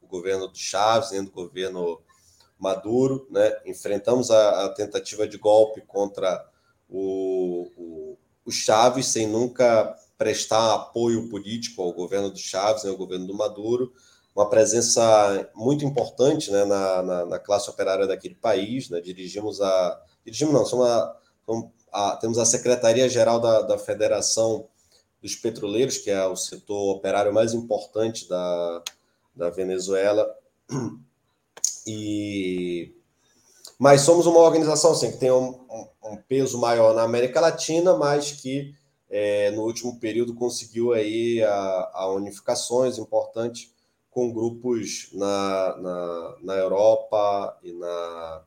o governo do Chaves, nem do governo Maduro, né, enfrentamos a, a tentativa de golpe contra o, o, o, Chaves sem nunca prestar apoio político ao governo do Chaves, nem ao governo do Maduro, uma presença muito importante né, na, na, na classe operária daquele país, né, dirigimos a, dirigimos não, somos a, somos a, temos a Secretaria-Geral da, da Federação dos petroleiros, que é o setor operário mais importante da, da Venezuela. E mas somos uma organização assim, que tem um, um, peso maior na América Latina, mas que é, no último período conseguiu aí a, a unificações importantes com grupos na, na, na Europa e na,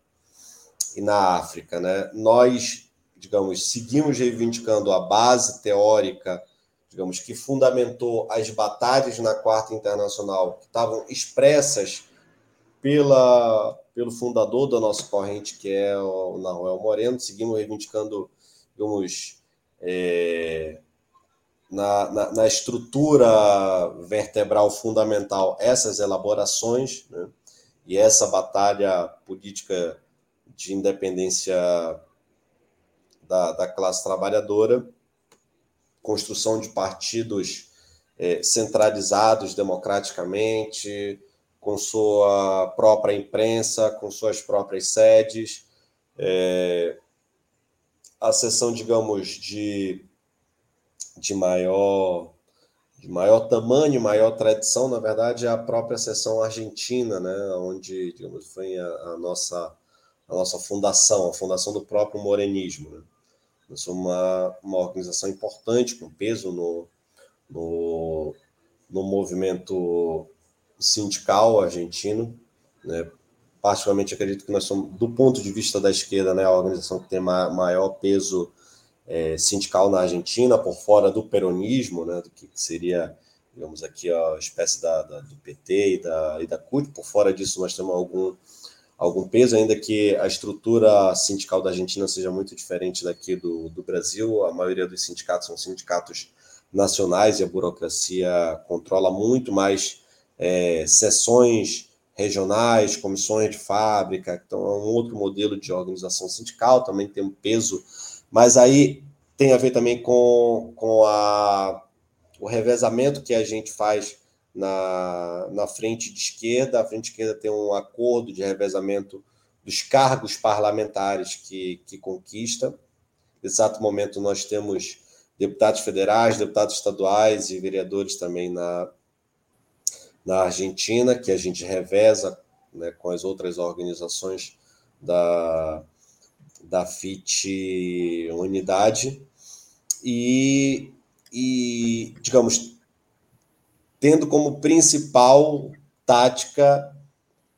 e na África. Né? Nós, digamos, seguimos reivindicando a base teórica digamos, que fundamentou as batalhas na Quarta Internacional, que estavam expressas pela, pelo fundador da nossa corrente, que é o Nahuel Moreno. Seguimos reivindicando, digamos, é, na, na, na, estrutura vertebral fundamental essas elaborações, né? e essa batalha política de independência da, da classe trabalhadora construção de partidos é, centralizados democraticamente, com sua própria imprensa, com suas próprias sedes, é, a seção, digamos, de, de maior de maior tamanho, maior tradição, na verdade, é a própria seção argentina, né, onde, digamos, foi a, a nossa a nossa fundação, a fundação do próprio morenismo. Né? Nós somos uma, uma organização importante, com peso no, no, no movimento sindical argentino, né? particularmente acredito que nós somos, do ponto de vista da esquerda, né, a organização que tem maior peso é, sindical na Argentina, por fora do peronismo, né, do que seria, digamos aqui, a espécie da, da, do PT e da, e da CUT, por fora disso nós temos algum, algum peso, ainda que a estrutura sindical da Argentina seja muito diferente daqui do, do Brasil, a maioria dos sindicatos são sindicatos nacionais e a burocracia controla muito mais é, sessões regionais, comissões de fábrica, então é um outro modelo de organização sindical, também tem um peso, mas aí tem a ver também com, com a, o revezamento que a gente faz na, na frente de esquerda. A frente de esquerda tem um acordo de revezamento dos cargos parlamentares que, que conquista. Nesse exato momento, nós temos deputados federais, deputados estaduais e vereadores também na, na Argentina, que a gente reveza né, com as outras organizações da, da FIT Unidade. E, e, digamos, tendo como principal tática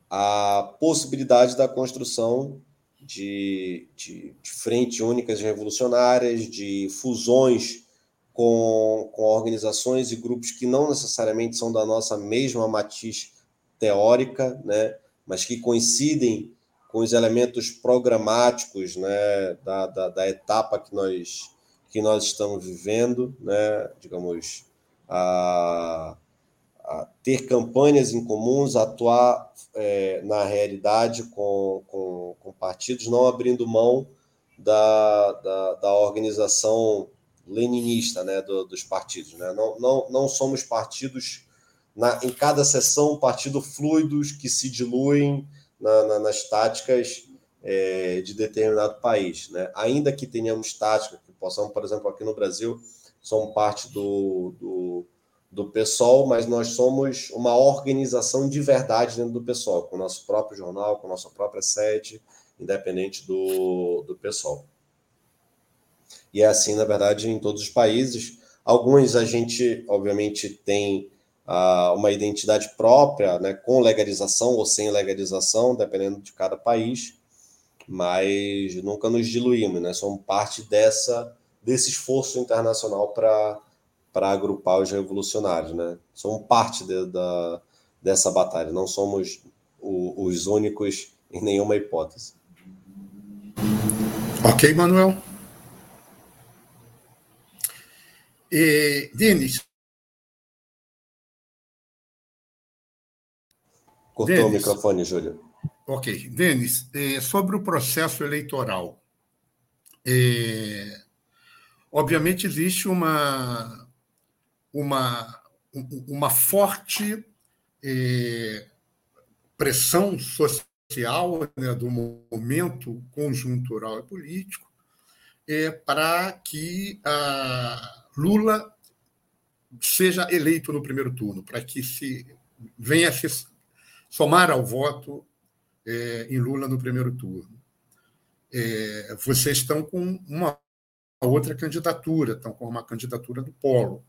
a possibilidade da construção de, de, de frente únicas revolucionárias, de fusões com, com organizações e grupos que não necessariamente são da nossa mesma matiz teórica, né, mas que coincidem com os elementos programáticos né, da, da, da etapa que nós, que nós estamos vivendo, né, digamos, a, a ter campanhas em comuns, atuar é, na realidade com, com, com, partidos, não abrindo mão da, da, da organização leninista né, do, dos partidos. Né? Não, não, não somos partidos, na, em cada sessão, partido fluidos que se diluem na, na, nas táticas é, de determinado país. Né? Ainda que tenhamos táticas que possamos, por exemplo, aqui no Brasil, somos parte do, do do PSOL, mas nós somos uma organização de verdade dentro do PSOL, com o nosso próprio jornal, com a nossa própria sede, independente do, do PSOL. E é assim, na verdade, em todos os países. Alguns a gente, obviamente, tem uh, uma identidade própria, né, com legalização ou sem legalização, dependendo de cada país, mas nunca nos diluímos, né? Somos parte dessa, desse esforço internacional para para agrupar os revolucionários, né? Somos parte de, da, dessa batalha, não somos o, os únicos em nenhuma hipótese. Ok, Manuel. E, Denis. Cortou Denis, o microfone, Júlio. Ok. Denis, sobre o processo eleitoral. É, obviamente existe uma, uma, uma forte eh, pressão social né, do momento conjuntural e político eh, para que a Lula seja eleito no primeiro turno, para que se venha se somar ao voto eh, em Lula no primeiro turno. vocês estão com uma outra candidatura, estão com uma candidatura do Polo.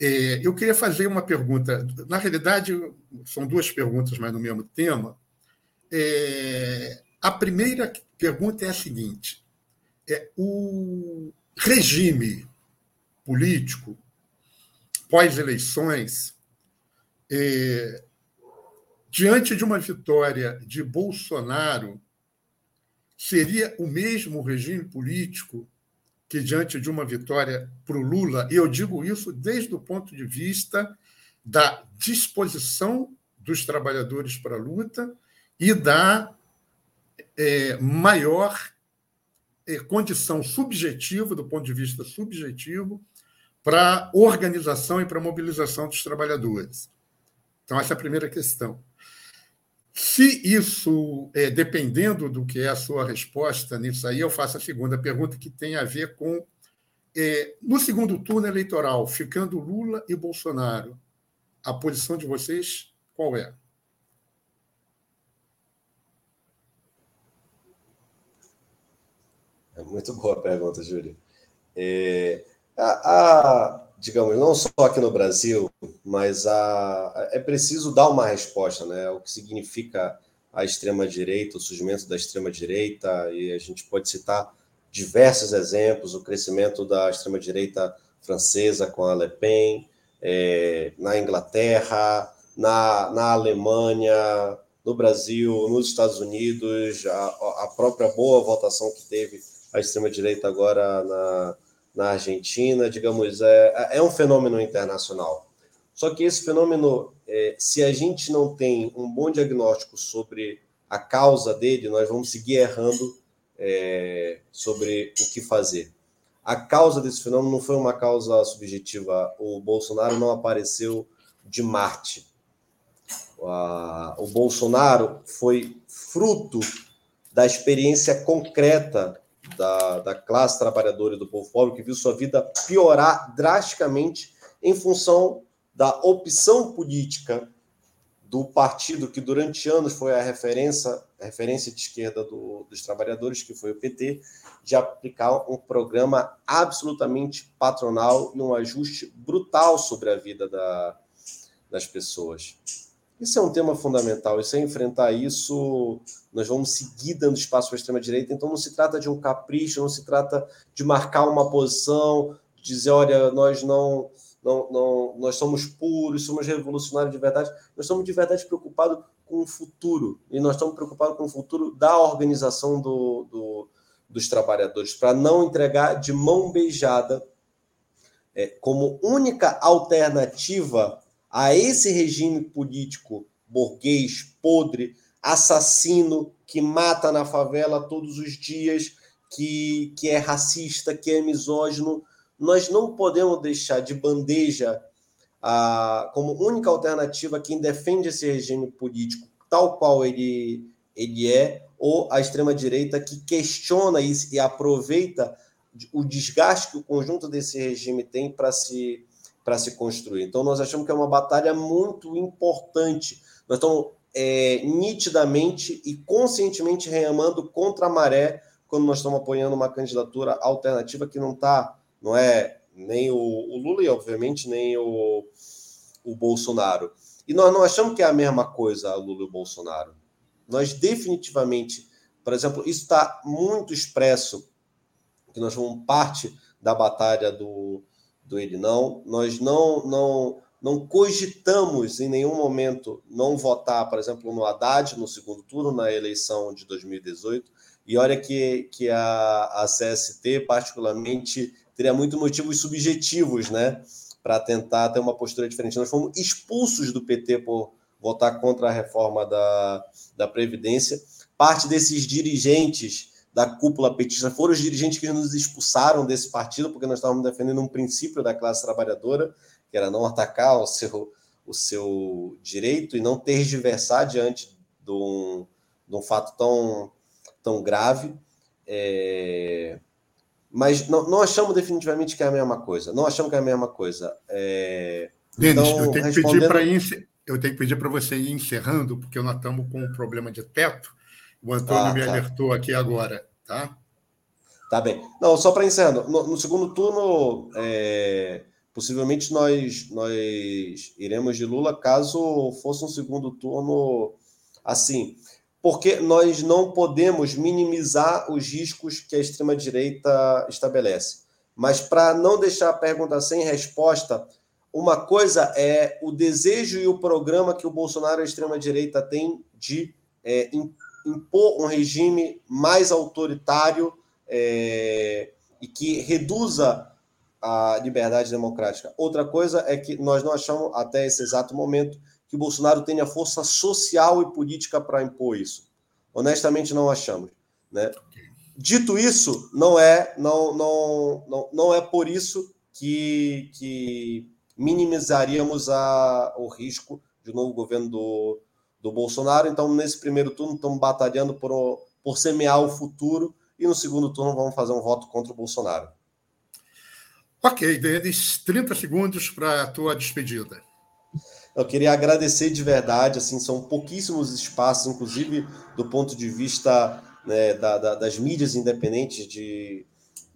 É, eu queria fazer uma pergunta. Na realidade, são duas perguntas, mas no mesmo tema. É, a primeira pergunta é a seguinte: é, o regime político pós-eleições, diante de uma vitória de Bolsonaro, seria o mesmo regime político que, diante de uma vitória para o Lula, e eu digo isso desde o ponto de vista da disposição dos trabalhadores para a luta e da é, maior é, condição subjetiva, do ponto de vista subjetivo, para organização e para mobilização dos trabalhadores. Então, essa é a primeira questão. Se isso, é, dependendo do que é a sua resposta nisso aí, eu faço a segunda pergunta, que tem a ver com É, no segundo turno eleitoral, ficando Lula e Bolsonaro, a posição de vocês qual é? É muito boa a pergunta, Júlio. É, a, a, digamos, não só aqui no Brasil, mas a, é preciso dar uma resposta, né? O que significa a extrema-direita, o surgimento da extrema-direita, e a gente pode citar diversos exemplos, o crescimento da extrema-direita francesa com a Le Pen, é, na Inglaterra, na, na Alemanha, no Brasil, nos Estados Unidos, a, a própria boa votação que teve a extrema-direita agora na, na Argentina, digamos, é, é um fenômeno internacional. Só que esse fenômeno, é, se a gente não tem um bom diagnóstico sobre a causa dele, nós vamos seguir errando é, sobre o que fazer. A causa desse fenômeno não foi uma causa subjetiva. O Bolsonaro não apareceu de Marte. O Bolsonaro foi fruto da experiência concreta da, da classe trabalhadora e do povo pobre, que viu sua vida piorar drasticamente em função da opção política do partido que durante anos foi a referência, a referência de esquerda do, dos trabalhadores, que foi o PT, de aplicar um programa absolutamente patronal e um ajuste brutal sobre a vida da, das pessoas. Isso é um tema fundamental, e sem enfrentar isso, nós vamos seguir dando espaço para a extrema-direita. Então, não se trata de um capricho, não se trata de marcar uma posição, dizer, olha, nós não não, não, nós somos puros, somos revolucionários de verdade. Nós estamos de verdade preocupados com o futuro. E nós estamos preocupados com o futuro da organização do, do dos trabalhadores, para não entregar de mão beijada é, como única alternativa a esse regime político burguês, podre, assassino, que mata na favela todos os dias, que, que é racista, que é misógino nós não podemos deixar de bandeja a, como única alternativa quem defende esse regime político tal qual ele, ele é, ou a extrema-direita que questiona isso e aproveita o desgaste que o conjunto desse regime tem para se, se construir. Então, nós achamos que é uma batalha muito importante. Nós estamos é, nitidamente e conscientemente remando contra a maré quando nós estamos apoiando uma candidatura alternativa que não está não é nem o, o Lula e, obviamente, nem o, o Bolsonaro. E nós não achamos que é a mesma coisa, Lula e o Bolsonaro. Nós definitivamente, por exemplo, isso está muito expresso, que nós somos parte da batalha do, do ele não. Nós não, não, não cogitamos em nenhum momento não votar, por exemplo, no Haddad no segundo turno, na eleição de 2018. E olha que, que a, a CST, particularmente, teria muitos motivos subjetivos, né, para tentar ter uma postura diferente. Nós fomos expulsos do PT por votar contra a reforma da, da Previdência. Parte desses dirigentes da cúpula petista foram os dirigentes que nos expulsaram desse partido, porque nós estávamos defendendo um princípio da classe trabalhadora, que era não atacar o seu, o seu direito e não tergiversar diante de um, de um fato tão, tão grave. É mas não, não, achamos definitivamente que é a mesma coisa. Não achamos que é a mesma coisa. É... Denis, então, eu tenho respondendo... que pedir para eu tenho que pedir para você ir encerrando, porque nós estamos com um problema de teto. O Antônio ah, me tá. alertou aqui agora, tá? Tá bem. Não, só para encerrando. No, no, segundo turno, é, possivelmente nós, nós iremos de Lula caso fosse um segundo turno assim porque nós não podemos minimizar os riscos que a extrema-direita estabelece. Mas para não deixar a pergunta sem resposta, uma coisa é o desejo e o programa que o Bolsonaro e a extrema-direita têm de é, impor um regime mais autoritário é, e que reduza a liberdade democrática. Outra coisa é que nós não achamos, até esse exato momento, que o Bolsonaro tenha força social e política para impor isso. Honestamente, não achamos. Né? Dito isso, não é, não, não, não, não é por isso que, que minimizaríamos a, o risco de um novo governo do, do Bolsonaro. Então, nesse primeiro turno, estamos batalhando por, por semear o futuro e no segundo turno vamos fazer um voto contra o Bolsonaro. Ok, Denis, 30 segundos para a tua despedida. Eu queria agradecer de verdade, assim, são pouquíssimos espaços, inclusive do ponto de vista né, da, da, das mídias independentes de,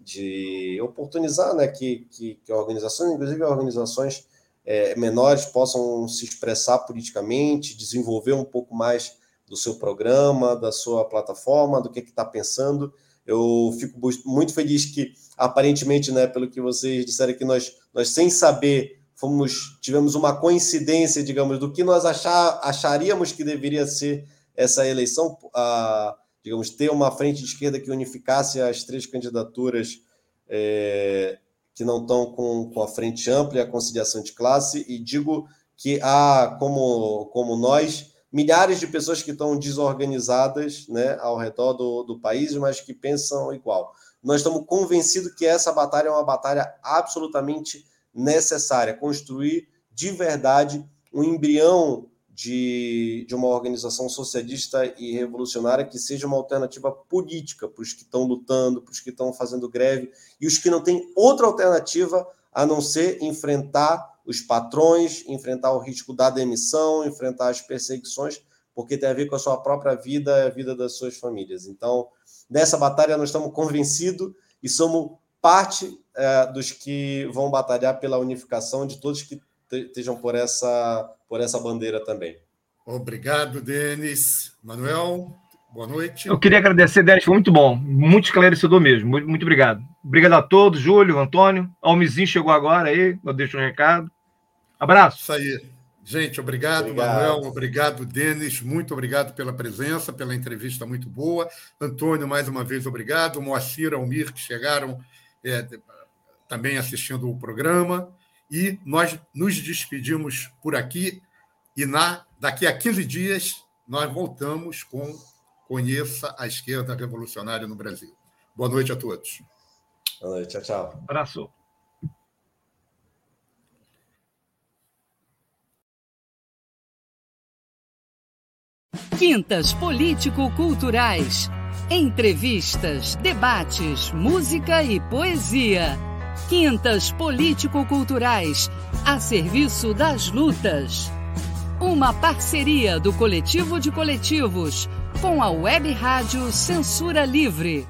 de oportunizar né, que, que, que organizações, inclusive organizações é, menores, possam se expressar politicamente, desenvolver um pouco mais do seu programa, da sua plataforma, do que está pensando. Eu fico muito feliz que, aparentemente, né, pelo que vocês disseram aqui, nós, nós sem saber, fomos tivemos uma coincidência, digamos, do que nós achar, acharíamos que deveria ser essa eleição, a, digamos, ter uma frente de esquerda que unificasse as três candidaturas é, que não estão com, com a frente ampla e a conciliação de classe, e digo que há, como, como nós, milhares de pessoas que estão desorganizadas né, ao redor do, do país, mas que pensam igual. Nós estamos convencidos que essa batalha é uma batalha absolutamente necessária construir de verdade um embrião de, de uma organização socialista e revolucionária que seja uma alternativa política para os que estão lutando, para os que estão fazendo greve e os que não têm outra alternativa a não ser enfrentar os patrões, enfrentar o risco da demissão, enfrentar as perseguições, porque tem a ver com a sua própria vida e a vida das suas famílias. Então, nessa batalha, nós estamos convencidos e somos parte é, dos que vão batalhar pela unificação de todos que estejam por essa, por essa bandeira também. Obrigado, Denis. Manuel, boa noite. Eu queria agradecer, Denis, foi muito bom, muito esclarecedor mesmo. Muito, muito obrigado. Obrigado a todos, Júlio, Antônio. Almizinho chegou agora aí, eu deixo um recado. Abraço. Isso aí. Gente, obrigado, obrigado, Manuel, obrigado, Denis, muito obrigado pela presença, pela entrevista muito boa. Antônio, mais uma vez, obrigado. Moacir, Almir, que chegaram é, também assistindo o programa. E nós nos despedimos por aqui. E na, daqui a 15 dias, nós voltamos com Conheça a Esquerda Revolucionária no Brasil. Boa noite a todos. Boa noite, tchau, tchau. Abraço. Quintas Político-Culturais. Entrevistas, debates, música e poesia. Quintas Político-Culturais, a serviço das lutas. Uma parceria do Coletivo de Coletivos com a Web Rádio Censura Livre.